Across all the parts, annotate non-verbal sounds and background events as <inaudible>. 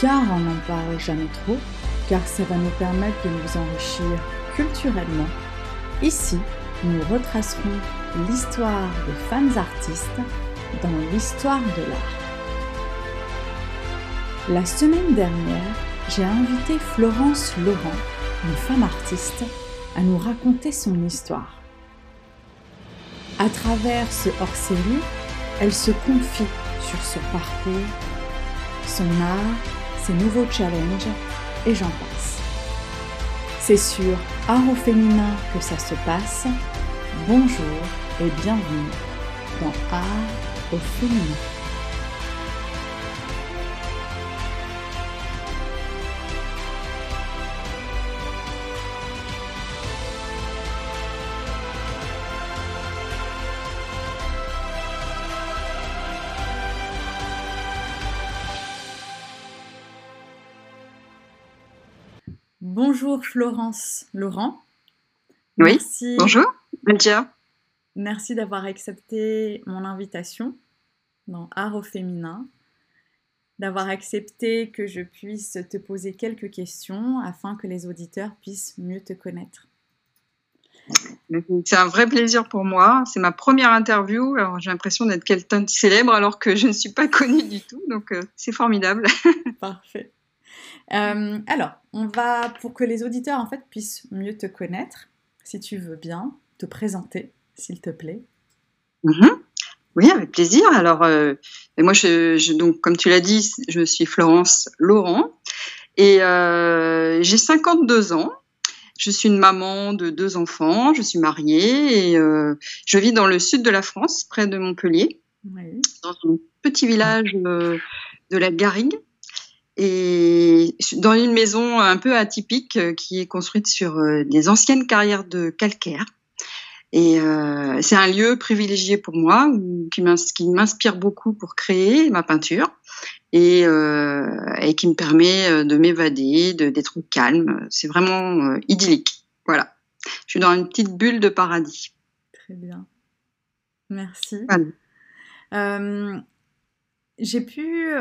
car on n'en parle jamais trop, car ça va nous permettre de nous enrichir culturellement. Ici, nous retracerons l'histoire de femmes artistes dans l'histoire de l'art. La semaine dernière, j'ai invité Florence Laurent, une femme artiste, à nous raconter son histoire. À travers ce hors-série, elle se confie sur son parcours, son art, nouveaux challenges, et j'en passe. C'est sur Art au féminin que ça se passe. Bonjour et bienvenue dans Art au féminin. Bonjour Florence Laurent. Oui, bonjour Merci d'avoir accepté mon invitation dans Art au féminin, d'avoir accepté que je puisse te poser quelques questions afin que les auditeurs puissent mieux te connaître. C'est un vrai plaisir pour moi. C'est ma première interview. Alors j'ai l'impression d'être quelqu'un de célèbre alors que je ne suis pas connue du tout. Donc euh, c'est formidable. <laughs> Parfait. Euh, alors, on va, pour que les auditeurs en fait puissent mieux te connaître, si tu veux bien, te présenter, s'il te plaît. Mhm. Oui, avec plaisir. Alors, euh, moi, je, donc, comme tu l'as dit, je suis Florence Laurent et euh, j'ai 52 ans. Je suis une maman de deux enfants. Je suis mariée et je vis dans le sud de la France, près de Montpellier, dans un petit village de la Garrigue et dans une maison un peu atypique euh, qui est construite sur euh, des anciennes carrières de calcaire. Et euh, c'est un lieu privilégié pour moi qui m'inspire beaucoup pour créer ma peinture et, et qui me permet de m'évader, d'être calme. C'est vraiment idyllique. Voilà. Je suis dans une petite bulle de paradis. Très bien. Merci. J'ai pu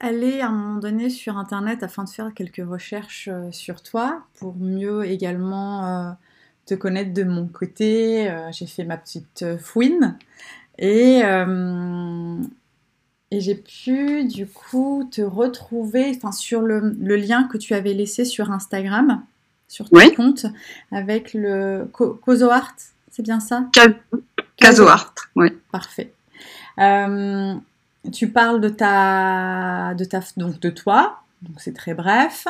aller à un moment donné sur Internet afin de faire quelques recherches euh, sur toi pour mieux également euh, te connaître de mon côté. Euh, j'ai fait ma petite fouine et, et j'ai pu du coup te retrouver sur le, le, lien que tu avais laissé sur Instagram, sur ton compte, avec le Cozo Art, c'est bien ça? Caso Art, oui. Parfait tu parles de ta, de ta, donc de toi, c'est très bref.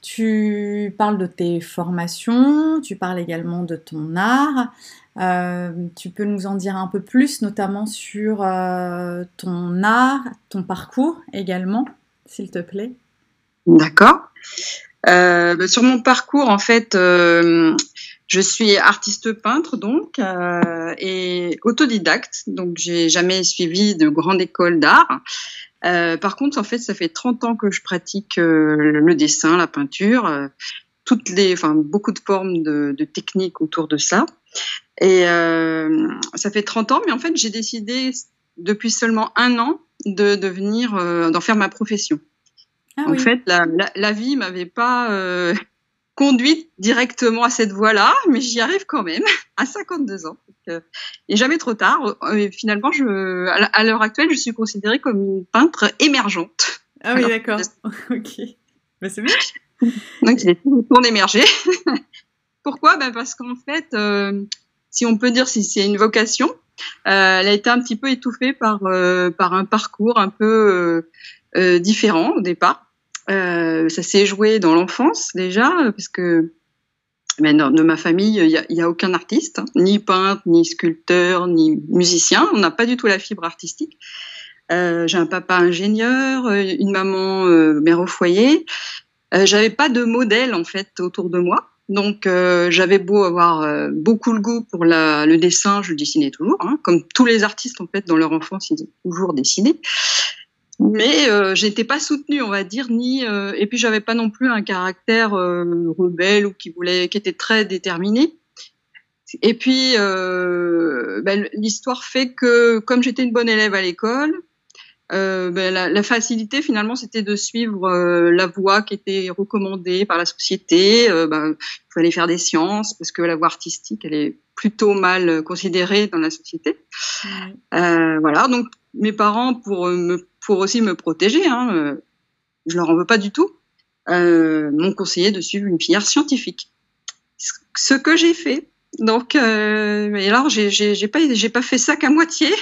Tu parles de tes formations, tu parles également de ton art. Euh, tu peux nous en dire un peu plus, notamment sur euh, ton art, ton parcours également, s'il te plaît? D'accord. Euh, bah, sur mon parcours, en fait, je suis artiste peintre donc euh, et autodidacte, donc j'ai jamais suivi de grande école d'art. Euh, par contre, en fait, ça fait 30 ans que je pratique euh, le dessin, la peinture, euh, toutes les, enfin beaucoup de formes de, de techniques autour de ça. Et euh, ça fait 30 ans, mais en fait, j'ai décidé depuis seulement un an de devenir, d'en faire ma profession. Ah, en fait, la, la, la vie m'avait pas conduite directement à cette voie-là, mais j'y arrive quand même <laughs> à 52 ans. Donc, et jamais trop tard. Et finalement, je, à l'heure actuelle, je suis considérée comme une peintre émergente. Ah oui, d'accord. <laughs> <laughs> ok. Mais c'est bien. Donc, j'ai tout émergé. Pourquoi? Ben Parce qu'en fait, euh, si on peut dire si c'est une vocation, euh, elle a été un petit peu étouffée par, euh, par un parcours un peu euh, différent au départ. Euh, ça s'est joué dans l'enfance déjà, parce que mais dans, de ma famille, il n'y a, aucun artiste, hein, ni peintre, ni sculpteur, ni musicien. On n'a pas du tout la fibre artistique. Euh, j'ai un papa ingénieur, euh, une maman mère au foyer. Euh, j'avais pas de modèle en fait autour de moi. Donc j'avais beau avoir beaucoup le goût pour le dessin, je dessinais toujours, hein, comme tous les artistes en fait dans leur enfance, ils ont toujours dessiné mais euh, j'étais pas soutenue, on va dire, ni euh, et puis j'avais pas non plus un caractère euh, rebelle ou qui voulait, qui était très déterminé. Et puis euh, ben, l'histoire fait que comme j'étais une bonne élève à l'école, euh, ben, la, la, facilité finalement c'était de suivre euh, la voie qui était recommandée par la société. Euh, ben, il fallait faire des sciences parce que la voie artistique elle est plutôt mal considérée dans la société. Euh, voilà donc mes parents pour me pour aussi me protéger, hein, je leur en veux pas du tout, m'ont conseillé de suivre une filière scientifique. Ce que j'ai fait. Donc, euh, et alors, j'ai pas, pas fait ça qu'à moitié. <laughs>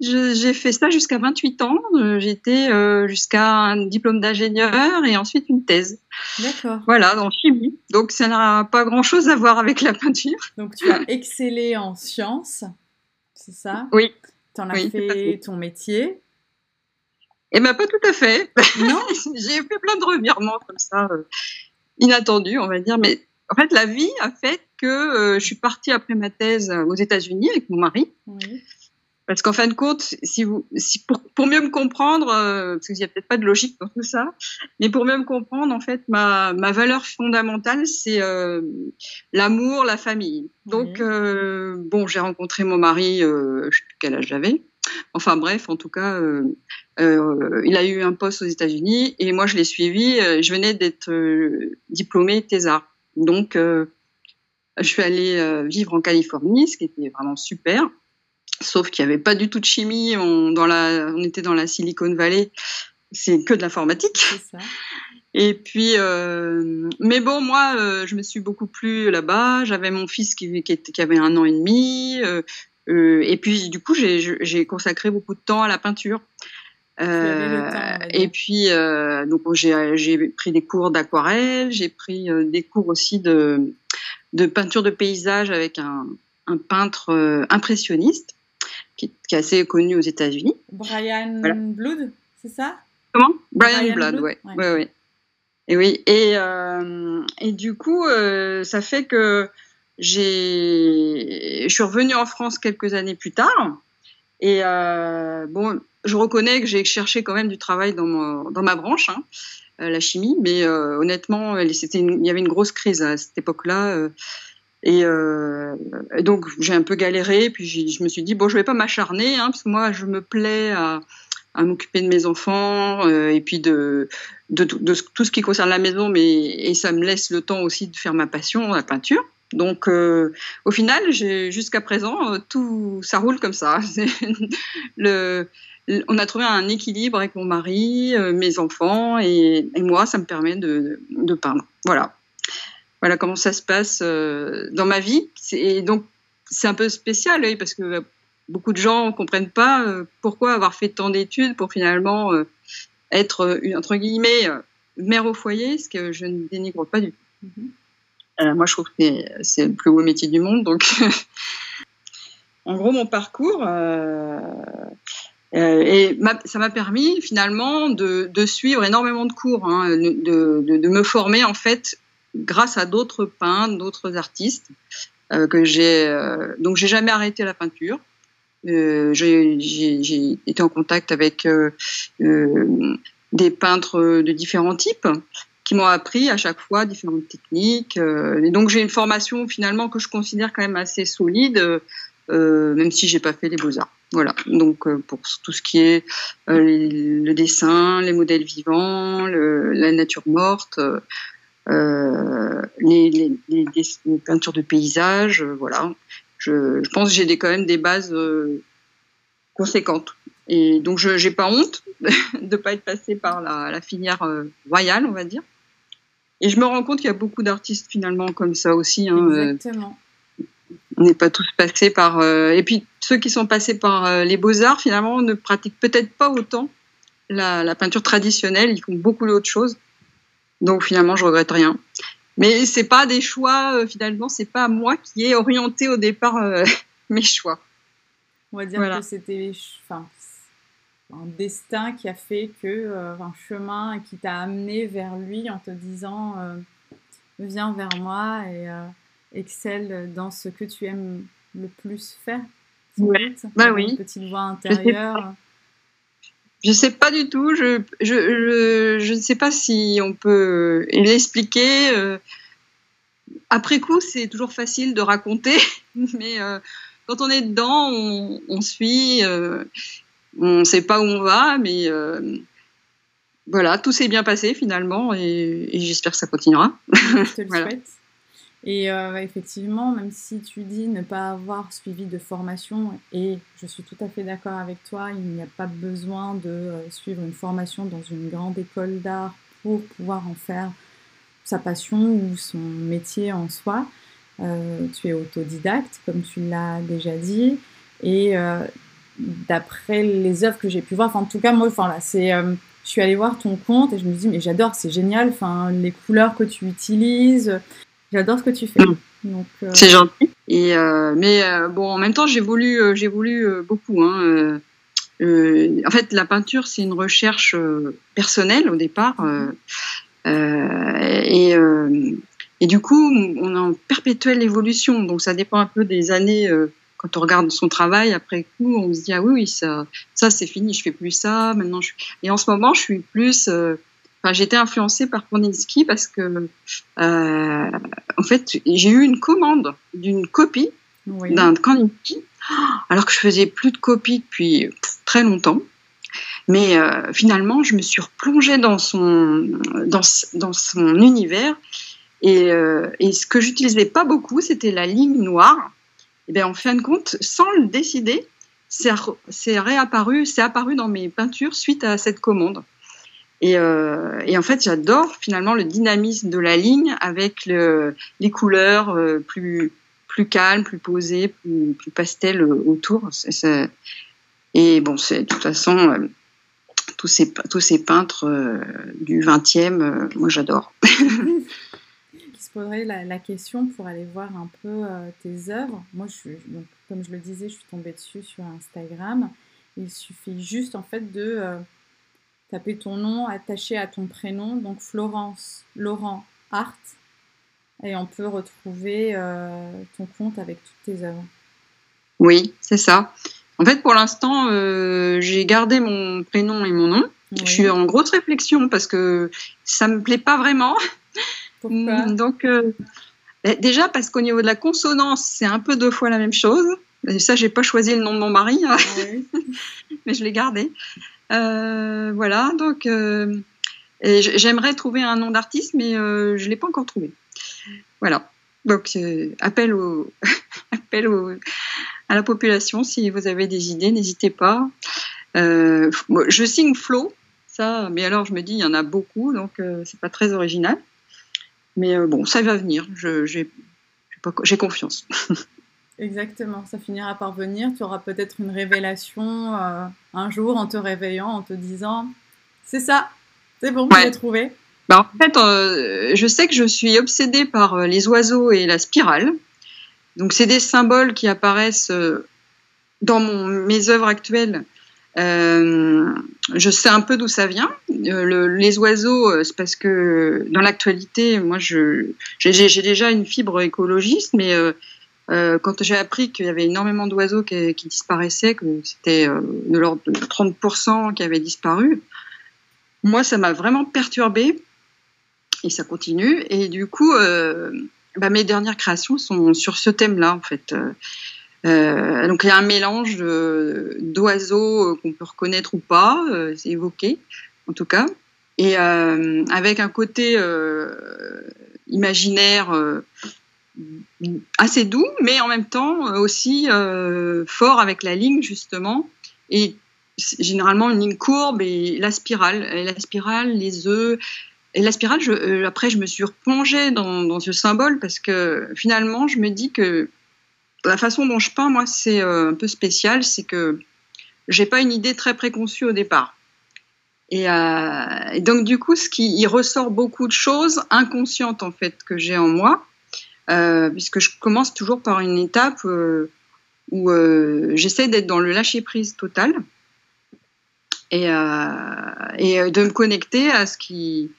J'ai fait ça jusqu'à 28 ans. Euh, j'étais euh, jusqu'à un diplôme d'ingénieur et ensuite une thèse. D'accord. Voilà, dans chimie. Donc ça n'a pas grand-chose à voir avec la peinture. Donc tu as excellé en sciences, c'est ça? Oui. Tu en as fait ton métier Eh bien, pas tout à fait. Non <laughs> J'ai fait plein de revirements comme ça, euh, inattendus, on va dire. Mais en fait, la vie a fait que je suis partie après ma thèse aux États-Unis avec mon mari. Oui. Parce qu'en fin de compte, si vous, si pour, pour, mieux me comprendre, euh, parce qu'il n'y a peut-être pas de logique dans tout ça, mais pour mieux me comprendre, en fait, ma, ma valeur fondamentale, c'est euh, l'amour, la famille. Donc, euh, bon, j'ai rencontré mon mari, euh, je sais plus quel âge j'avais. Enfin bref, en tout cas, euh, euh, il a eu un poste aux États-Unis et moi je l'ai suivi. euh, je venais d'être diplômée thésard. Donc, je suis allée vivre en Californie, ce qui était vraiment super. Sauf qu'il n'y avait pas du tout de chimie. On, dans la, on était dans la Silicon Valley. C'est que de l'informatique. Et puis, euh, mais bon, moi, euh, je me suis beaucoup plu là-bas. J'avais mon fils qui, qui, était- qui avait un an et demi. euh, euh, et puis, du coup, j'ai- consacré beaucoup de temps à la peinture. temps, dire. et puis, euh, donc, j'ai pris des cours d'aquarelle. J'ai pris euh, des cours aussi de, de peinture de paysage avec un, un peintre euh, impressionniste qui, qui est assez connu aux États-Unis. Brian Voilà. Blood, c'est ça? Comment? Brian, Brian Blood, Blood, ouais. ouais. ouais, ouais. Et oui, et, euh, et du coup, euh, ça fait que je suis revenue en France quelques années plus tard. Et euh, bon, je reconnais que j'ai cherché quand même du travail dans, mon, dans ma branche, hein, euh, la chimie, mais euh, honnêtement, il y avait une grosse crise à cette époque-là. et, donc, j'ai un peu galéré. Puis je me suis dit, bon, je vais pas m'acharner, hein, parce que moi, je me plais à, m'occuper de mes enfants et puis de, de, de tout ce qui concerne la maison, mais et ça me laisse le temps aussi de faire ma passion, la peinture. Donc, euh, au final, jusqu'à présent, euh, tout ça roule comme ça. <laughs> On a trouvé un équilibre avec mon mari, euh, mes enfants et, moi. Ça me permet de, de peindre. Voilà. Voilà comment ça se passe dans ma vie. Et donc, c'est un peu spécial, parce que beaucoup de gens ne comprennent pas pourquoi avoir fait tant d'études pour finalement être, entre guillemets, mère au foyer, ce que je ne dénigre pas du tout. Euh, moi, je trouve que c'est- le plus beau métier du monde. Donc, <laughs> en gros, mon parcours, euh, euh, et ça m'a permis finalement de, suivre énormément de cours, hein, de, me former en fait grâce à d'autres peintres, d'autres artistes. Que j'ai donc j'ai jamais arrêté la peinture. J'ai été en contact avec des peintres de différents types qui m'ont appris à chaque fois différentes techniques. euh, et donc j'ai une formation finalement que je considère quand même assez solide, euh, même si j'ai pas fait les beaux arts. Voilà. Donc euh, pour tout ce qui est euh, le dessin, les modèles vivants, la nature morte. euh, euh, les, peintures de paysages, euh, voilà. Je, pense que j'ai des, quand même des bases euh, conséquentes. Et donc, je n'ai pas honte <laughs> de pas être passée par la, filière euh, royale, on va dire. Et je me rends compte qu'il y a beaucoup d'artistes finalement comme ça aussi. Hein, euh, Exactement. on n'est pas tous passés par. euh, et puis ceux qui sont passés par euh, les beaux arts finalement ne pratiquent peut-être pas autant la, la peinture traditionnelle. Ils font beaucoup d'autres choses. Donc finalement, je regrette rien. Mais c'est pas des choix. finalement, c'est pas moi qui ai orienté au départ <laughs> mes choix. On va dire Voilà. que c'était enfin, un destin qui a fait que, euh, un chemin qui t'a amené vers lui en te disant euh, viens vers moi et euh, excelle dans ce que tu aimes le plus faire. Ouais. Bah oui. Une petite voix intérieure. Je sais pas du tout. Je, je, je, je ne sais pas si on peut l'expliquer. euh. Après coup, c'est toujours facile de raconter, <laughs> mais euh, quand on est dedans, on, on suit. euh. On ne sait pas où on va, mais voilà, tout s'est bien passé finalement et, j'espère que ça continuera. Je te le <laughs> souhaite. Et euh, effectivement, même si tu dis ne pas avoir suivi de formation, et je suis tout à fait d'accord avec toi, il n'y a pas besoin de euh, suivre une formation dans une grande école d'art pour pouvoir en faire sa passion ou son métier en soi. Euh, tu es autodidacte, comme tu l'as déjà dit, et d'après les œuvres que j'ai pu voir, enfin, en tout cas, moi, enfin, là, c'est je suis allée voir ton compte et je me dis mais j'adore, c'est génial, enfin les couleurs que tu utilises, j'adore ce que tu fais. Mm. Euh, c'est gentil. Et euh, mais euh, bon, en même temps, j'ai voulu, j'ai voulu beaucoup. Hein, en fait, la peinture, c'est une recherche personnelle au départ, et et du coup, on est en perpétuelle évolution. Donc, ça dépend un peu des années quand on regarde son travail après coup, on se dit ah oui oui ça ça c'est fini, je fais plus ça. Maintenant je et en ce moment je suis plus euh, Enfin, été influencée par Kandinsky parce que, euh, en fait, j'ai eu une commande d'une copie d'un Kandinsky, alors que je faisais plus de copies depuis très longtemps. Mais euh, finalement, je me suis replongée dans son, dans, dans son univers. Et, et ce que j'utilisais pas beaucoup, c'était la ligne noire eh bien, en fin de compte, sans le décider, c'est réapparu, c'est apparu dans mes peintures suite à cette commande. Et, euh, en fait, j'adore finalement le dynamisme de la ligne avec le, les couleurs euh, plus calmes, plus posées, plus, plus pastel autour. et bon, de toute façon euh, tous ces tous ces peintres du 20e, moi j'adore. <laughs> poserai la, question pour aller voir un peu euh, tes œuvres. Moi, je suis, donc, comme je le disais, je suis tombée dessus sur Instagram. Il suffit juste en fait de euh, taper ton nom attaché à ton prénom, donc Florence Laurent Art, et on peut retrouver euh, ton compte avec toutes tes œuvres. Oui, c'est ça. En fait, pour l'instant, j'ai gardé mon prénom et mon nom. Je suis en grosse réflexion parce que ça me plaît pas vraiment. Mm, donc, euh, déjà parce qu'au niveau de la consonance, c'est un peu deux fois la même chose. Et ça, j'ai pas choisi le nom de mon mari, hein. <laughs> mais je l'ai gardé. Euh, voilà, donc euh, j'aimerais trouver un nom d'artiste, mais je l'ai pas encore trouvé. Voilà. Donc, appel, au, <laughs> appel à la population, si vous avez des idées, n'hésitez pas. je signe Flo, ça, mais alors je me dis, il y en a beaucoup, donc c'est pas très original. Mais euh, bon, ça va venir. J'ai confiance. <laughs> Exactement, ça finira par venir. Tu auras peut-être une révélation euh, un jour en te réveillant, en te disant c'est ça, c'est bon, je l'ai trouvé. Bah, en fait, euh, je sais que je suis obsédée par les oiseaux et la spirale. Donc, c'est des symboles qui apparaissent dans mon, mes œuvres actuelles euh, je sais un peu d'où ça vient. Euh, les oiseaux, euh, c'est parce que dans l'actualité, moi, j'ai déjà une fibre écologiste, mais quand j'ai appris qu'il y avait énormément d'oiseaux qui, disparaissaient, que c'était de l'ordre de 30% qui avaient disparu, moi, ça m'a vraiment perturbée et ça continue. Et du coup, bah, mes dernières créations sont sur ce thème-là, en fait. Euh, donc il y a un mélange d'oiseaux euh, qu'on peut reconnaître ou pas, euh, c'est évoqué en tout cas, et avec un côté imaginaire assez doux, mais en même temps aussi fort avec la ligne justement, et généralement une ligne courbe et la spirale, et la spirale, les œufs. Et la spirale, je, après, je me suis replongée dans ce symbole parce que finalement, je me dis que la façon dont je peins, moi, c'est euh, un peu spécial, c'est que j'ai pas une idée très préconçue au départ. Et, euh, donc du coup, ce qui il ressort beaucoup de choses inconscientes en fait que j'ai en moi, euh, puisque je commence toujours par une étape où j'essaie d'être dans le lâcher prise total et, et de me connecter à ce qui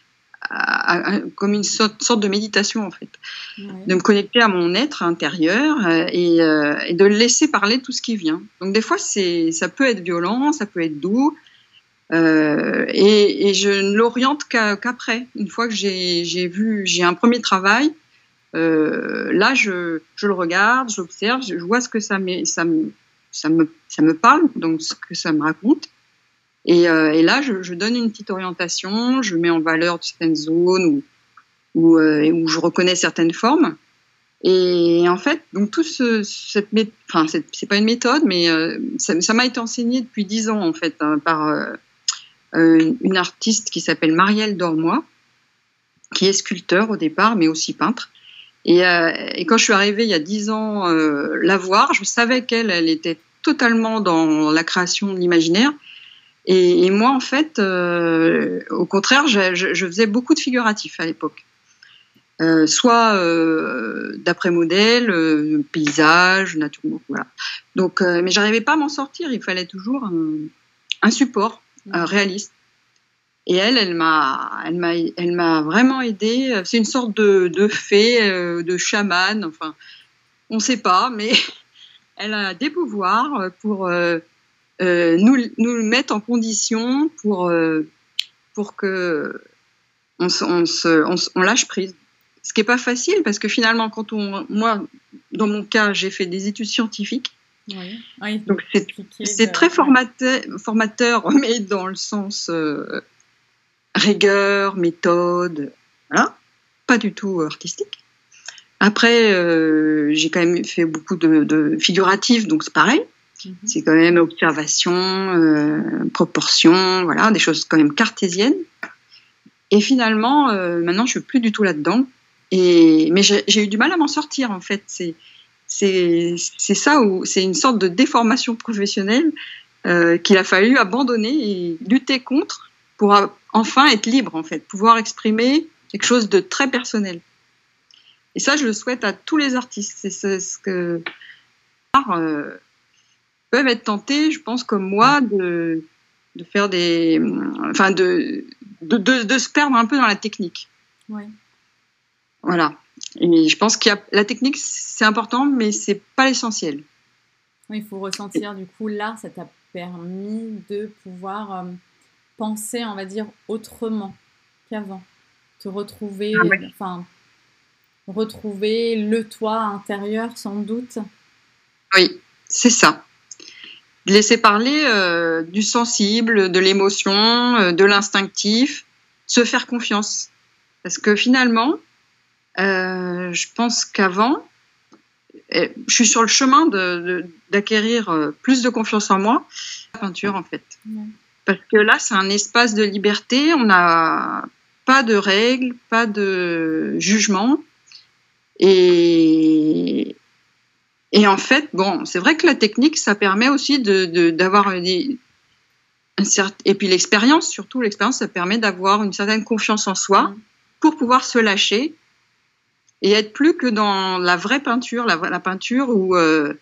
comme une sorte, de méditation en fait, de me connecter à mon être intérieur euh, euh, et, de le laisser parler tout ce qui vient. Donc des fois c'est, ça peut être violent, ça peut être doux, euh, et, je ne l'oriente qu'après, une fois que j'ai, vu, j'ai un premier travail. là, je, je, le regarde, j'observe, je vois ce que ça, ça, ça me, ça me parle, donc ce que ça me raconte. Et, euh, et là, je, je, donne une petite orientation, je mets en valeur certaines zones où, où, euh, où je reconnais certaines formes. Et en fait, donc tout ce, cette enfin c'est pas une méthode, mais euh, ça m'a été enseigné depuis dix ans en fait hein, par euh, une artiste qui s'appelle Marielle Dormois, qui est sculpteur au départ, mais aussi peintre. Et, euh, et, quand je suis arrivée il y a dix ans euh, la voir, je savais qu'elle, elle était totalement dans la création de l'imaginaire. Et, et, moi, en fait, euh, au contraire, je, faisais beaucoup de figuratifs à l'époque. Euh, soit euh, d'après modèle, paysage, nature, voilà. Donc, mais j'arrivais pas à m'en sortir. Il fallait toujours un, un support réaliste. Et elle, elle m'a, elle m'a, elle m'a vraiment aidée. C'est une sorte de, de fée, de chamane. Enfin, on ne sait pas, mais <laughs> elle a des pouvoirs pour euh, euh, nous, nous mettre en condition pour pour que on, on, se, on, on, lâche prise. Ce qui est pas facile parce que finalement, quand on, moi, dans mon cas, j'ai fait des études scientifiques. Oui. Oui, Donc c'est très formateur, formateur, <laughs> mais dans le sens rigueur, méthode, voilà, pas du tout artistique. Après, euh, j'ai quand même fait beaucoup de, de figuratifs, donc c'est pareil. -hmm. C'est quand même observation, euh, proportion, voilà, des choses quand même cartésiennes. Et finalement, euh, maintenant, je suis plus du tout là-dedans. Et mais j'ai eu du mal à m'en sortir en fait. C'est c'est ça où c'est une sorte de déformation professionnelle euh, qu'il a fallu abandonner et lutter contre pour enfin être libre, en fait, pouvoir exprimer quelque chose de très personnel. Et ça, je le souhaite à tous les artistes. C'est ce que euh, peuvent être tentés, je pense, comme moi, de, de faire des, enfin, de de, de, de, se perdre un peu dans la technique. Oui. Voilà. Et je pense a la technique, c'est important, mais c'est pas l'essentiel. Oui, il faut ressentir. Du coup, l'art, ça t'a permis de pouvoir euh, penser, on va dire, autrement qu'avant. Te retrouver, ah ouais. enfin, retrouver le toi intérieur, sans doute. Oui, c'est ça. Laisser parler euh, du sensible, de l'émotion, euh, de l'instinctif, se faire confiance. Parce que finalement, euh, je pense qu'avant, je suis sur le chemin d'acquérir de, de, plus de confiance en moi, la peinture en fait. Ouais. Parce que là, c'est un espace de liberté, on n'a pas de règles, pas de jugement. Et, et en fait, bon, c'est vrai que la technique, ça permet aussi d'avoir de, de, une, un certain, et puis l'expérience, surtout l'expérience, ça permet d'avoir une certaine confiance en soi pour pouvoir se lâcher et être plus que dans la vraie peinture, la, peinture où euh,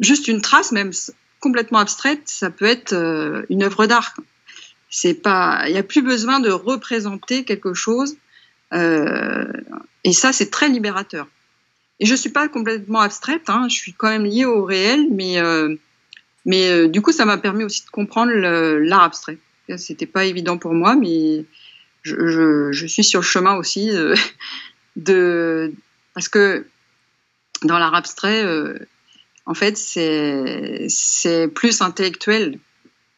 juste une trace, même complètement abstraite, ça peut être euh, une œuvre d'art. Il n'y a plus besoin de représenter quelque chose, euh, et ça c'est très libérateur. Et je suis pas complètement abstraite, hein, je suis quand même liée au réel, mais euh, mais euh, du coup ça m'a permis aussi de comprendre l'art abstrait. C'était pas évident pour moi, mais je, je, je, suis sur le chemin aussi de, <laughs> de parce que dans l'art abstrait euh, en fait, c'est plus intellectuel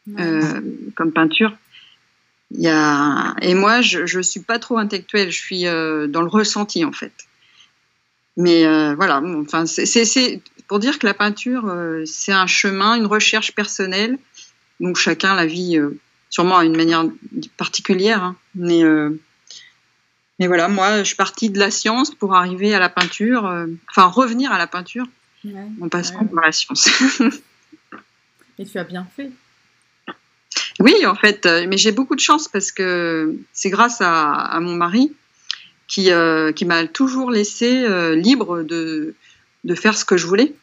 ouais. comme peinture. Il y a... Et moi, je ne suis pas trop intellectuelle, je suis dans le ressenti, en fait. Mais euh, voilà, enfin, c'est pour dire que la peinture, euh, c'est un chemin, une recherche personnelle. Donc chacun la vit euh, sûrement d'une manière particulière. Hein. Mais, mais voilà, moi, je suis partie de la science pour arriver à la peinture, enfin revenir à la peinture ouais, en passant ouais. par la science. <laughs> Et tu as bien fait. Oui, en fait, mais j'ai beaucoup de chance parce que c'est grâce à, à, mon mari qui, euh, qui m'a toujours laissé euh, libre de, de faire ce que je voulais.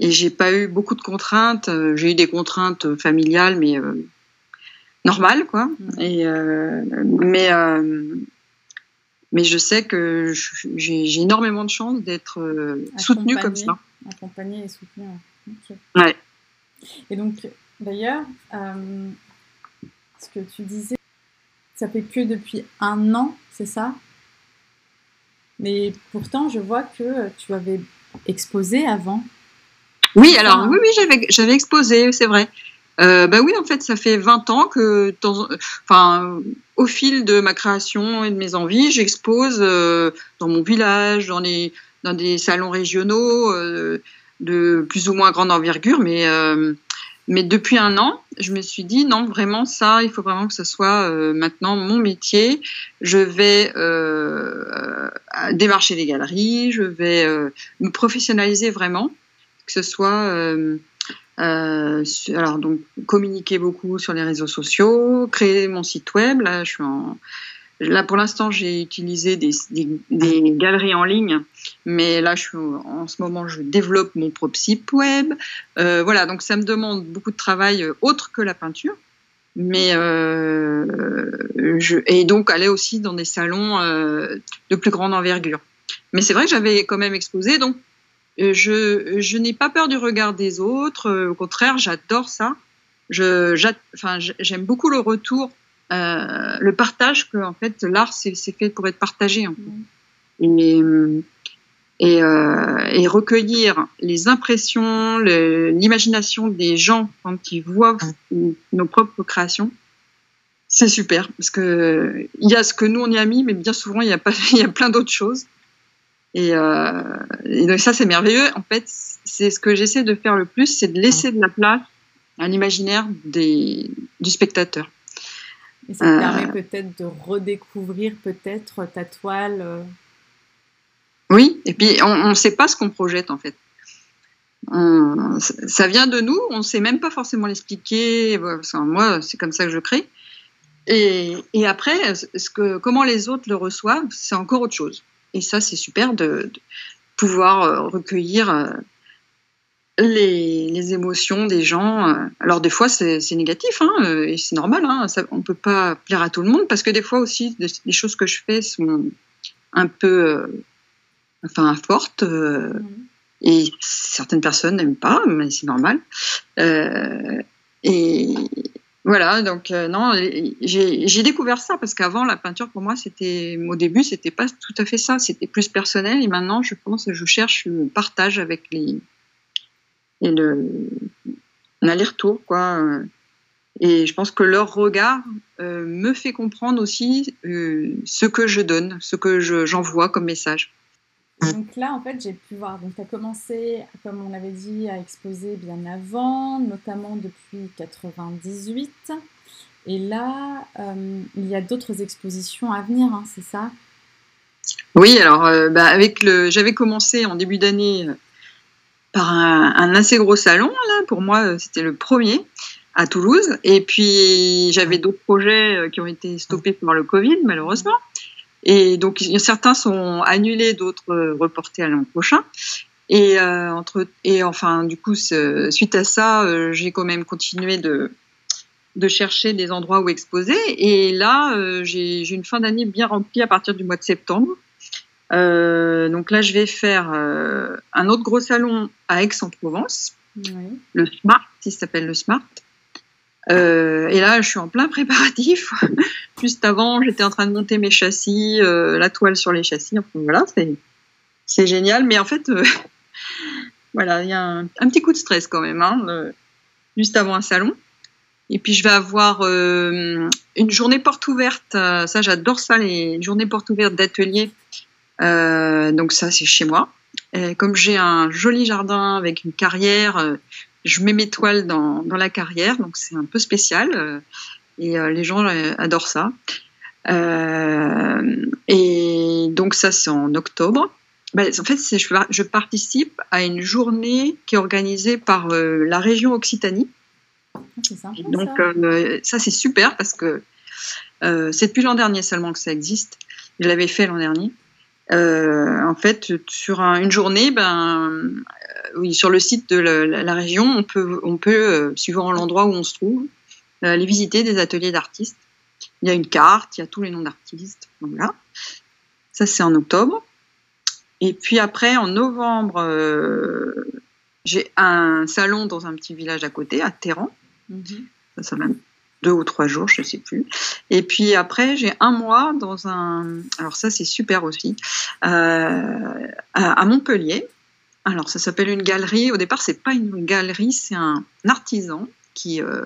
Et j'ai pas eu beaucoup de contraintes. Euh, j'ai eu des contraintes familiales, mais euh, normales, quoi. Mmh. Et, mais mais je sais que j'ai énormément de chance d'être soutenue comme ça accompagné et soutenu. Okay. Ouais. Et donc, d'ailleurs, ce que tu disais, ça fait que depuis un an, c'est ça? Mais pourtant, je vois que tu avais exposé avant. Oui, alors oui, oui, j'avais, j'avais exposé, c'est vrai. Euh, bah oui, en fait, ça fait 20 ans que, enfin, au fil de ma création et de mes envies, j'expose euh, dans mon village, dans les, dans des salons régionaux euh, de plus ou moins grande envergure, mais euh, mais depuis un an, je me suis dit non, vraiment ça, il faut vraiment que ce soit euh, maintenant mon métier. Je vais euh, démarcher les galeries, je vais euh, me professionnaliser vraiment, que ce soit euh, euh, alors donc communiquer beaucoup sur les réseaux sociaux, créer mon site web. Là, je suis en Là, pour l'instant, j'ai utilisé des, galeries en ligne, mais là, en ce moment, je développe mon propre site web. Euh, voilà, donc ça me demande beaucoup de travail euh, autre que la peinture. Mais euh, et donc aller aussi dans des salons de plus grande envergure. Mais c'est vrai que j'avais quand même exposé, donc je, n'ai pas peur du regard des autres. Au contraire, j'adore ça. J'aime beaucoup le retour euh, le partage que en fait l'art c'est fait pour être partagé en fait. et, et, euh, et, recueillir les impressions, l'imagination des gens quand ils voient nos propres créations, c'est super parce que il y a ce que nous on y a mis, mais bien souvent il y a pas, <laughs> il y a plein d'autres choses. Et, euh, et donc ça c'est merveilleux. En fait, c'est ce que j'essaie de faire le plus, c'est de laisser de la place à l'imaginaire du spectateur. Et ça te permet peut-être de redécouvrir peut-être ta toile. Euh. Oui, et puis on ne sait pas ce qu'on projette en fait. On, ça vient de nous, on ne sait même pas forcément l'expliquer. Moi, c'est comme ça que je crée. Et, et après, ce que, comment les autres le reçoivent, c'est encore autre chose. Et ça, c'est super de, de, pouvoir euh, recueillir euh, les, les, émotions des gens. euh, Alors des fois c'est négatif hein, euh, et c'est normal. Hein, ça, on peut pas plaire à tout le monde parce que des fois aussi des, des choses que je fais sont un peu, euh, enfin fortes euh, Mhm. et certaines personnes n'aiment pas, mais c'est normal. Euh, et voilà, donc non, j'ai j'ai découvert ça parce qu'avant la peinture pour moi c'était, au début c'était pas tout à fait ça, c'était plus personnel et maintenant je pense, je cherche le partage avec les et le un aller-retour quoi. Et je pense que leur regard euh, me fait comprendre aussi euh, ce que je donne, ce que je- j'envoie comme message. Donc là, en fait, j'ai pu voir. Donc, tu as commencé, comme on l'avait dit, à exposer bien avant, notamment depuis 98. Et là, euh, il y a d'autres expositions à venir, hein, c'est ça? Oui, alors euh, bah, avec le, j'avais commencé en début d'année euh, par un, assez gros salon. Pour moi, euh, c'était le premier à Toulouse. Et puis j'avais d'autres projets euh, qui ont été stoppés par le Covid, malheureusement. Et donc certains sont annulés, d'autres euh, reportés à l'an prochain. Et entre et enfin du coup suite à ça, j'ai quand même continué de de chercher des endroits où exposer. Et là, j'ai une fin d'année bien remplie à partir du mois de septembre. Euh, donc là, je vais faire euh, un autre gros salon à Aix-en-Provence, Oui. le Smart, il s'appelle le Smart. Euh, et là, je suis en plein préparatif. <laughs> Juste avant, j'étais en train de monter mes châssis, la toile sur les châssis. Enfin voilà, c'est génial. Mais en fait, <laughs> voilà, il y a un, un, petit coup de stress quand même, hein, juste avant un salon. Et puis je vais avoir euh, une journée porte ouverte. Ça, j'adore ça, les journées porte ouvertes d'atelier. Euh, donc ça, c'est chez moi. Et comme j'ai un joli jardin avec une carrière, euh, je mets mes toiles dans, dans la carrière, donc c'est un peu spécial. euh, et les gens adorent ça. Euh, et donc ça, c'est en octobre. Ben, en fait, je, je, participe à une journée qui est organisée par euh, la région Occitanie. Sympa, donc ça, euh, ça c'est super parce que c'est depuis l'an dernier seulement que ça existe. Je l'avais fait l'an dernier. Euh, en fait, sur un, une journée, ben, euh, oui, sur le site de la, la, la région, on peut, on peut euh, suivant l'endroit où on se trouve, aller visiter des ateliers d'artistes. Il y a une carte, il y a tous les noms d'artistes. Voilà. Ça, c'est en octobre. Et puis après, en novembre, j'ai un salon dans un petit village à côté, à Téhéran. Mm -hmm. Ça, ça deux ou trois jours, je sais plus. Et puis après, j'ai un mois dans un. Alors ça, c'est super aussi. Euh, à, Montpellier, alors ça s'appelle une galerie. Au départ, c'est pas une galerie, c'est un artisan qui, euh,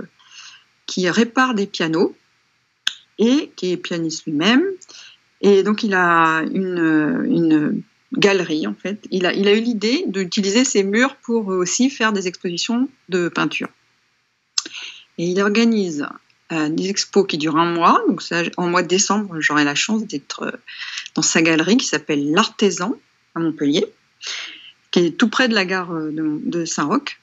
qui répare des pianos et qui est pianiste lui-même. Et donc il a une, une galerie en fait. Il a, il a eu l'idée d'utiliser ces murs pour aussi faire des expositions de peinture. Et il organise des expos qui durent un mois. Donc en mois de décembre, j'aurai la chance d'être euh, dans sa galerie qui s'appelle L'Artisan à Montpellier, qui est tout près de la gare euh, de, Saint-Roch.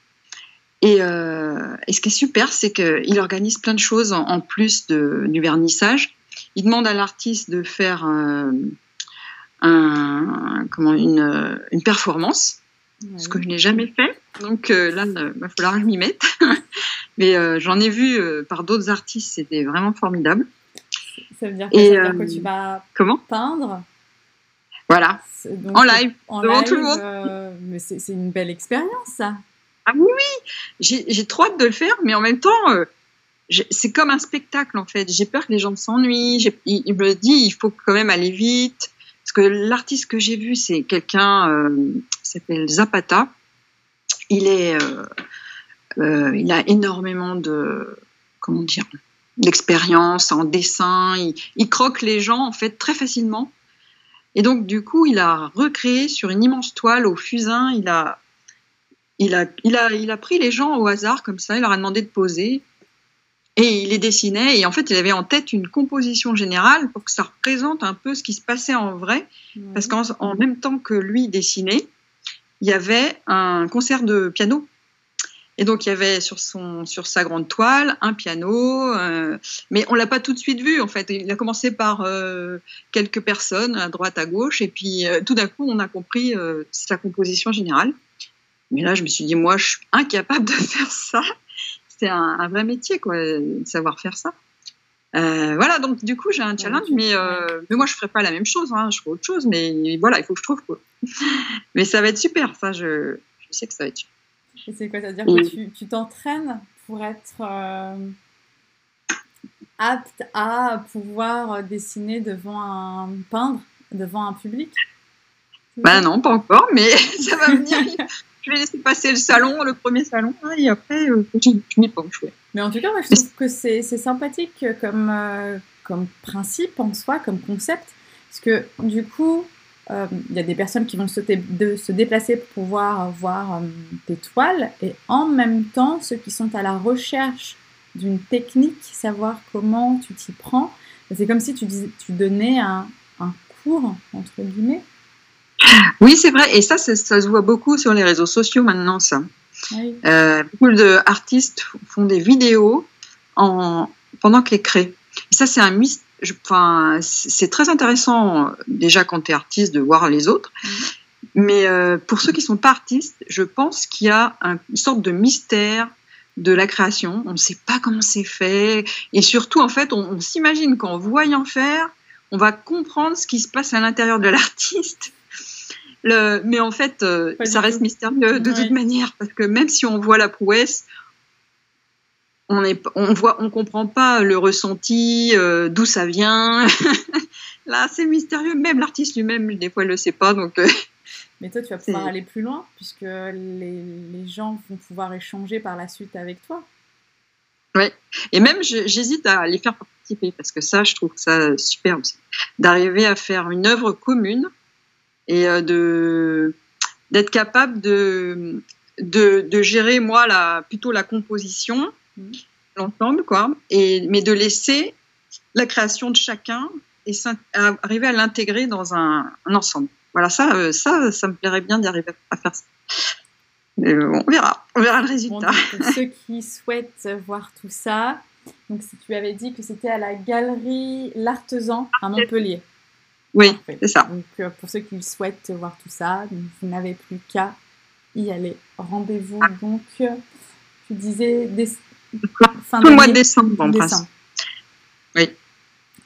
Et, et, ce qui est super, c'est qu'il organise plein de choses en, plus du vernissage. Il demande à l'artiste de faire une performance, ce que je n'ai jamais fait. Donc là, il va falloir que je m'y mette. <laughs> Mais euh, j'en ai vu euh, par d'autres artistes, c'était vraiment formidable. Ça veut dire, que, ça veut dire que tu euh, vas comment? peindre? Voilà, en live, devant tout le monde. mais c'est une belle expérience, ça. Ah oui, oui, j'ai trop hâte de le faire, mais en même temps, c'est comme un spectacle en fait. J'ai peur que les gens s'ennuient. Il, il, me dit, il faut quand même aller vite. Parce que l'artiste que j'ai vu, c'est quelqu'un qui s'appelle Zapata. Il est euh, il a énormément de, comment dire, d'expérience en dessin. Il, croque les gens en fait très facilement. Et donc du coup, il a recréé sur une immense toile au fusain. Il a, il a, il a, il a pris les gens au hasard comme ça. Il leur a demandé de poser. Et il les dessinait, et en fait, il avait en tête une composition générale pour que ça représente un peu ce qui se passait en vrai. Parce qu'en même temps que lui dessinait, il y avait un concert de piano et donc il y avait sur son sur sa grande toile un piano, euh, mais on l'a pas tout de suite vu en fait. Il a commencé par euh, quelques personnes à droite à gauche et puis euh, tout d'un coup on a compris sa composition générale. Mais là je me suis dit moi je suis incapable de <laughs> faire ça. C'est un, vrai métier quoi, de savoir faire ça. voilà donc du coup j'ai un challenge, mais mais moi je ferai pas la même chose, hein, je ferai autre chose, mais voilà il faut que je trouve quoi. <laughs> mais ça va être super, ça je, je sais que ça va être super. Et c'est quoi C'est-à-dire que tu t'entraînes pour être euh, apte à pouvoir dessiner devant un peindre devant un public? Ben non, pas encore, mais <laughs> ça va venir. je vais laisser passer le salon, le premier salon, hein, et après, euh, je, m'y penche. Mais en tout cas, moi, je trouve que c'est sympathique comme, euh, comme principe en soi, comme concept, parce que du coup, il euh, y a des personnes qui vont se, de, se déplacer pour pouvoir voir euh, tes toiles et en même temps ceux qui sont à la recherche d'une technique, savoir comment tu t'y prends. C'est comme si tu, tu donnais un, un, cours, entre guillemets. Oui, c'est vrai. Et ça, ça se voit beaucoup sur les réseaux sociaux maintenant, ça. Euh, beaucoup d'artistes font des vidéos en, pendant qu'ils créent. Et ça, c'est un mystère enfin, c'est très intéressant déjà quand tu es artiste de voir les autres. Mm. Mais euh, pour ceux qui sont pas artistes, je pense qu'il y a une sorte de mystère de la création. On ne sait pas comment c'est fait. Et surtout, en fait, on, s'imagine qu'en voyant faire, on va comprendre ce qui se passe à l'intérieur de l'artiste. mais en fait, euh, ça reste mystérieux de toute manière, parce que même si on voit la prouesse, on est, on voit, on comprend pas le ressenti, euh, d'où ça vient. <laughs> Là, c'est mystérieux. Même l'artiste lui-même, des fois, il le sait pas. Donc. Euh, <laughs> Mais toi, tu vas pouvoir aller plus loin puisque les, les, gens vont pouvoir échanger par la suite avec toi. Oui. Et même, j'hésite à les faire participer parce que ça, je trouve ça super aussi, d'arriver à faire une œuvre commune et euh, de d'être capable de, de, de gérer moi la plutôt la composition l'ensemble, quoi, et, mais de laisser la création de chacun et arriver à l'intégrer dans un, ensemble. Voilà, ça, euh, ça, ça me plairait bien d'y arriver à faire ça. Mais on verra, on verra le résultat. pour ceux qui souhaitent voir tout ça, donc si tu avais dit que c'était à la galerie L'Artesan à Montpellier. Oui, c'est ça. Donc euh, pour ceux qui souhaitent voir tout ça, vous n'avez plus qu'à y aller. Rendez-vous ah. donc, tu disais Fin Tout le mois de décembre, en décembre. Oui.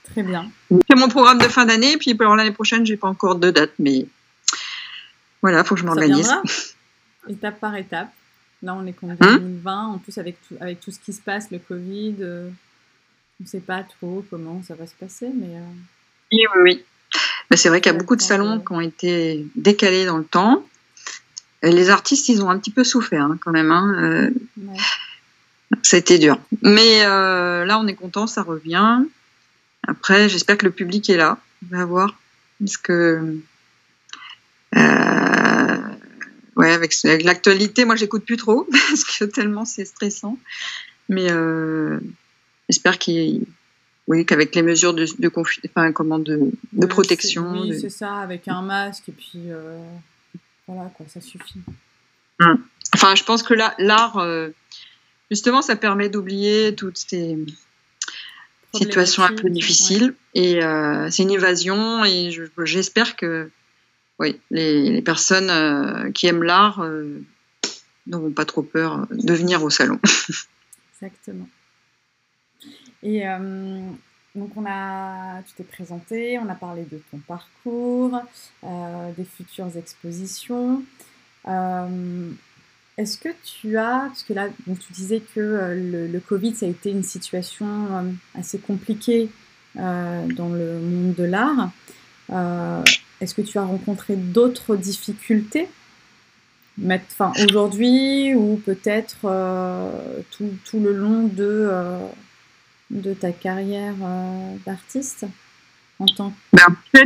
Très bien. C'est mon programme de fin d'année, puis pour l'année prochaine, j'ai pas encore de date, mais voilà, il faut que je m'organise. <laughs> Étape par étape. Là, on est en 2020. Hein en plus, avec tout, avec tout ce qui se passe, le Covid, euh, on ne sait pas trop comment ça va se passer. Mais, euh, oui, oui, oui. Mais c'est vrai qu'il y a beaucoup de salons qui ont été décalés dans le temps. les artistes, ils ont un petit peu souffert hein, quand même. Hein, a été dur. Mais là, on est content, ça revient. Après, j'espère que le public est là. On va voir. Parce que ouais, avec, l'actualité, moi, j'écoute plus trop <laughs> parce que tellement c'est stressant. Mais j'espère qu'il oui, qu'avec les mesures de, de, enfin, comment, de, de protection. Oui, c'est ça, avec un masque, et puis euh, voilà, quoi, ça suffit. Hum. Enfin, je pense que l'art, euh, justement, ça permet d'oublier toutes ces situations un peu difficiles. Et euh, c'est une évasion, et j'espère que oui, les, les personnes qui aiment l'art n'auront pas trop peur de venir au salon. <laughs> Exactement. Et euh, donc on a, tu t'es présenté, on a parlé de ton parcours, euh, des futures expositions. Euh, est-ce que tu as, parce que là, tu disais que le, le, Covid, ça a été une situation assez compliquée dans le monde de l'art. Est-ce que tu as rencontré d'autres difficultés? Enfin, aujourd'hui ou peut-être tout, le long de ta carrière euh, d'artiste ben,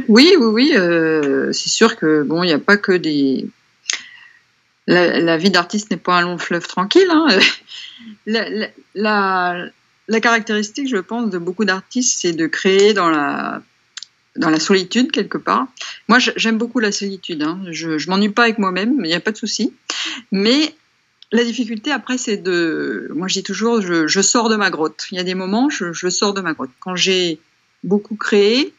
oui, oui, oui. Euh, c'est sûr que bon, il n'y a pas que des. La, vie d'artiste n'est pas un long fleuve tranquille. Hein. <laughs> La, caractéristique, je pense, de beaucoup d'artistes, c'est de créer dans la dans la solitude quelque part. Moi, j'aime beaucoup la solitude. Hein. Je, je m'ennuie pas avec moi-même, il n'y a pas de souci. Mais la difficulté après, c'est de. Moi, je dis toujours, je, sors de ma grotte. Il y a des moments, je sors de ma grotte. Quand j'ai beaucoup créé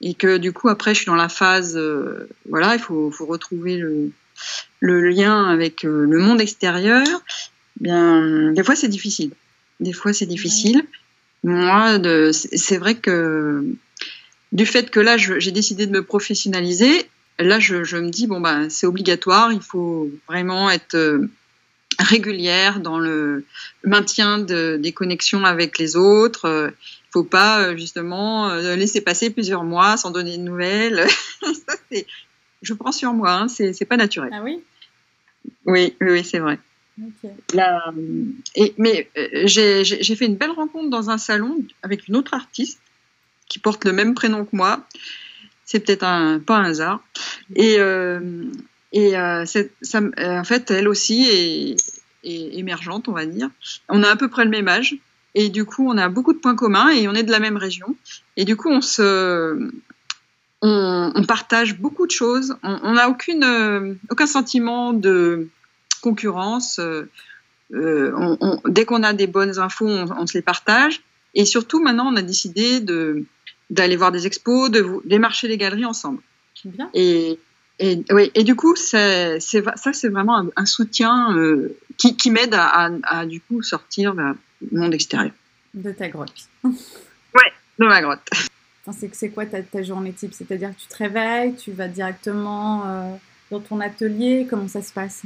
et que du coup, après, je suis dans la phase. Euh, voilà, il faut, retrouver le, lien avec euh, le monde extérieur. Bien, des fois, c'est difficile. Des fois, c'est difficile. Moi, c'est vrai que du fait que là, j'ai décidé de me professionnaliser, là, je, me dis bon bah, c'est obligatoire. Il faut vraiment être euh, régulière dans le maintien de, des connexions avec les autres. Il euh, ne faut pas euh, justement euh, laisser passer plusieurs mois sans donner de nouvelles. <laughs> Ça, je prends sur moi, hein, c'est pas naturel. Ah oui? Oui, oui, c'est vrai. et, mais j'ai fait une belle rencontre dans un salon avec une autre artiste qui porte le même prénom que moi. C'est peut-être un, pas un hasard. Et, et euh, ça, euh, en fait, elle aussi est, émergente, on va dire. On a à peu près le même âge. Et du coup, on a beaucoup de points communs et on est de la même région. Et du coup, on se, on, partage beaucoup de choses. On n'a aucune, euh, aucun sentiment de concurrence. dès qu'on a des bonnes infos, on, se les partage. Et surtout, maintenant, on a décidé de d'aller voir des expos, de démarcher les galeries ensemble. Bien. Et, et, oui, et du coup, c'est, ça, c'est vraiment un, soutien euh, qui, qui m'aide à, à, du coup sortir le monde extérieur. De ta grotte. <laughs> ouais, de ma grotte. C'est, c'est quoi ta, ta, journée type? C'est-à-dire que tu te réveilles, tu vas directement euh, dans ton atelier, comment ça se passe?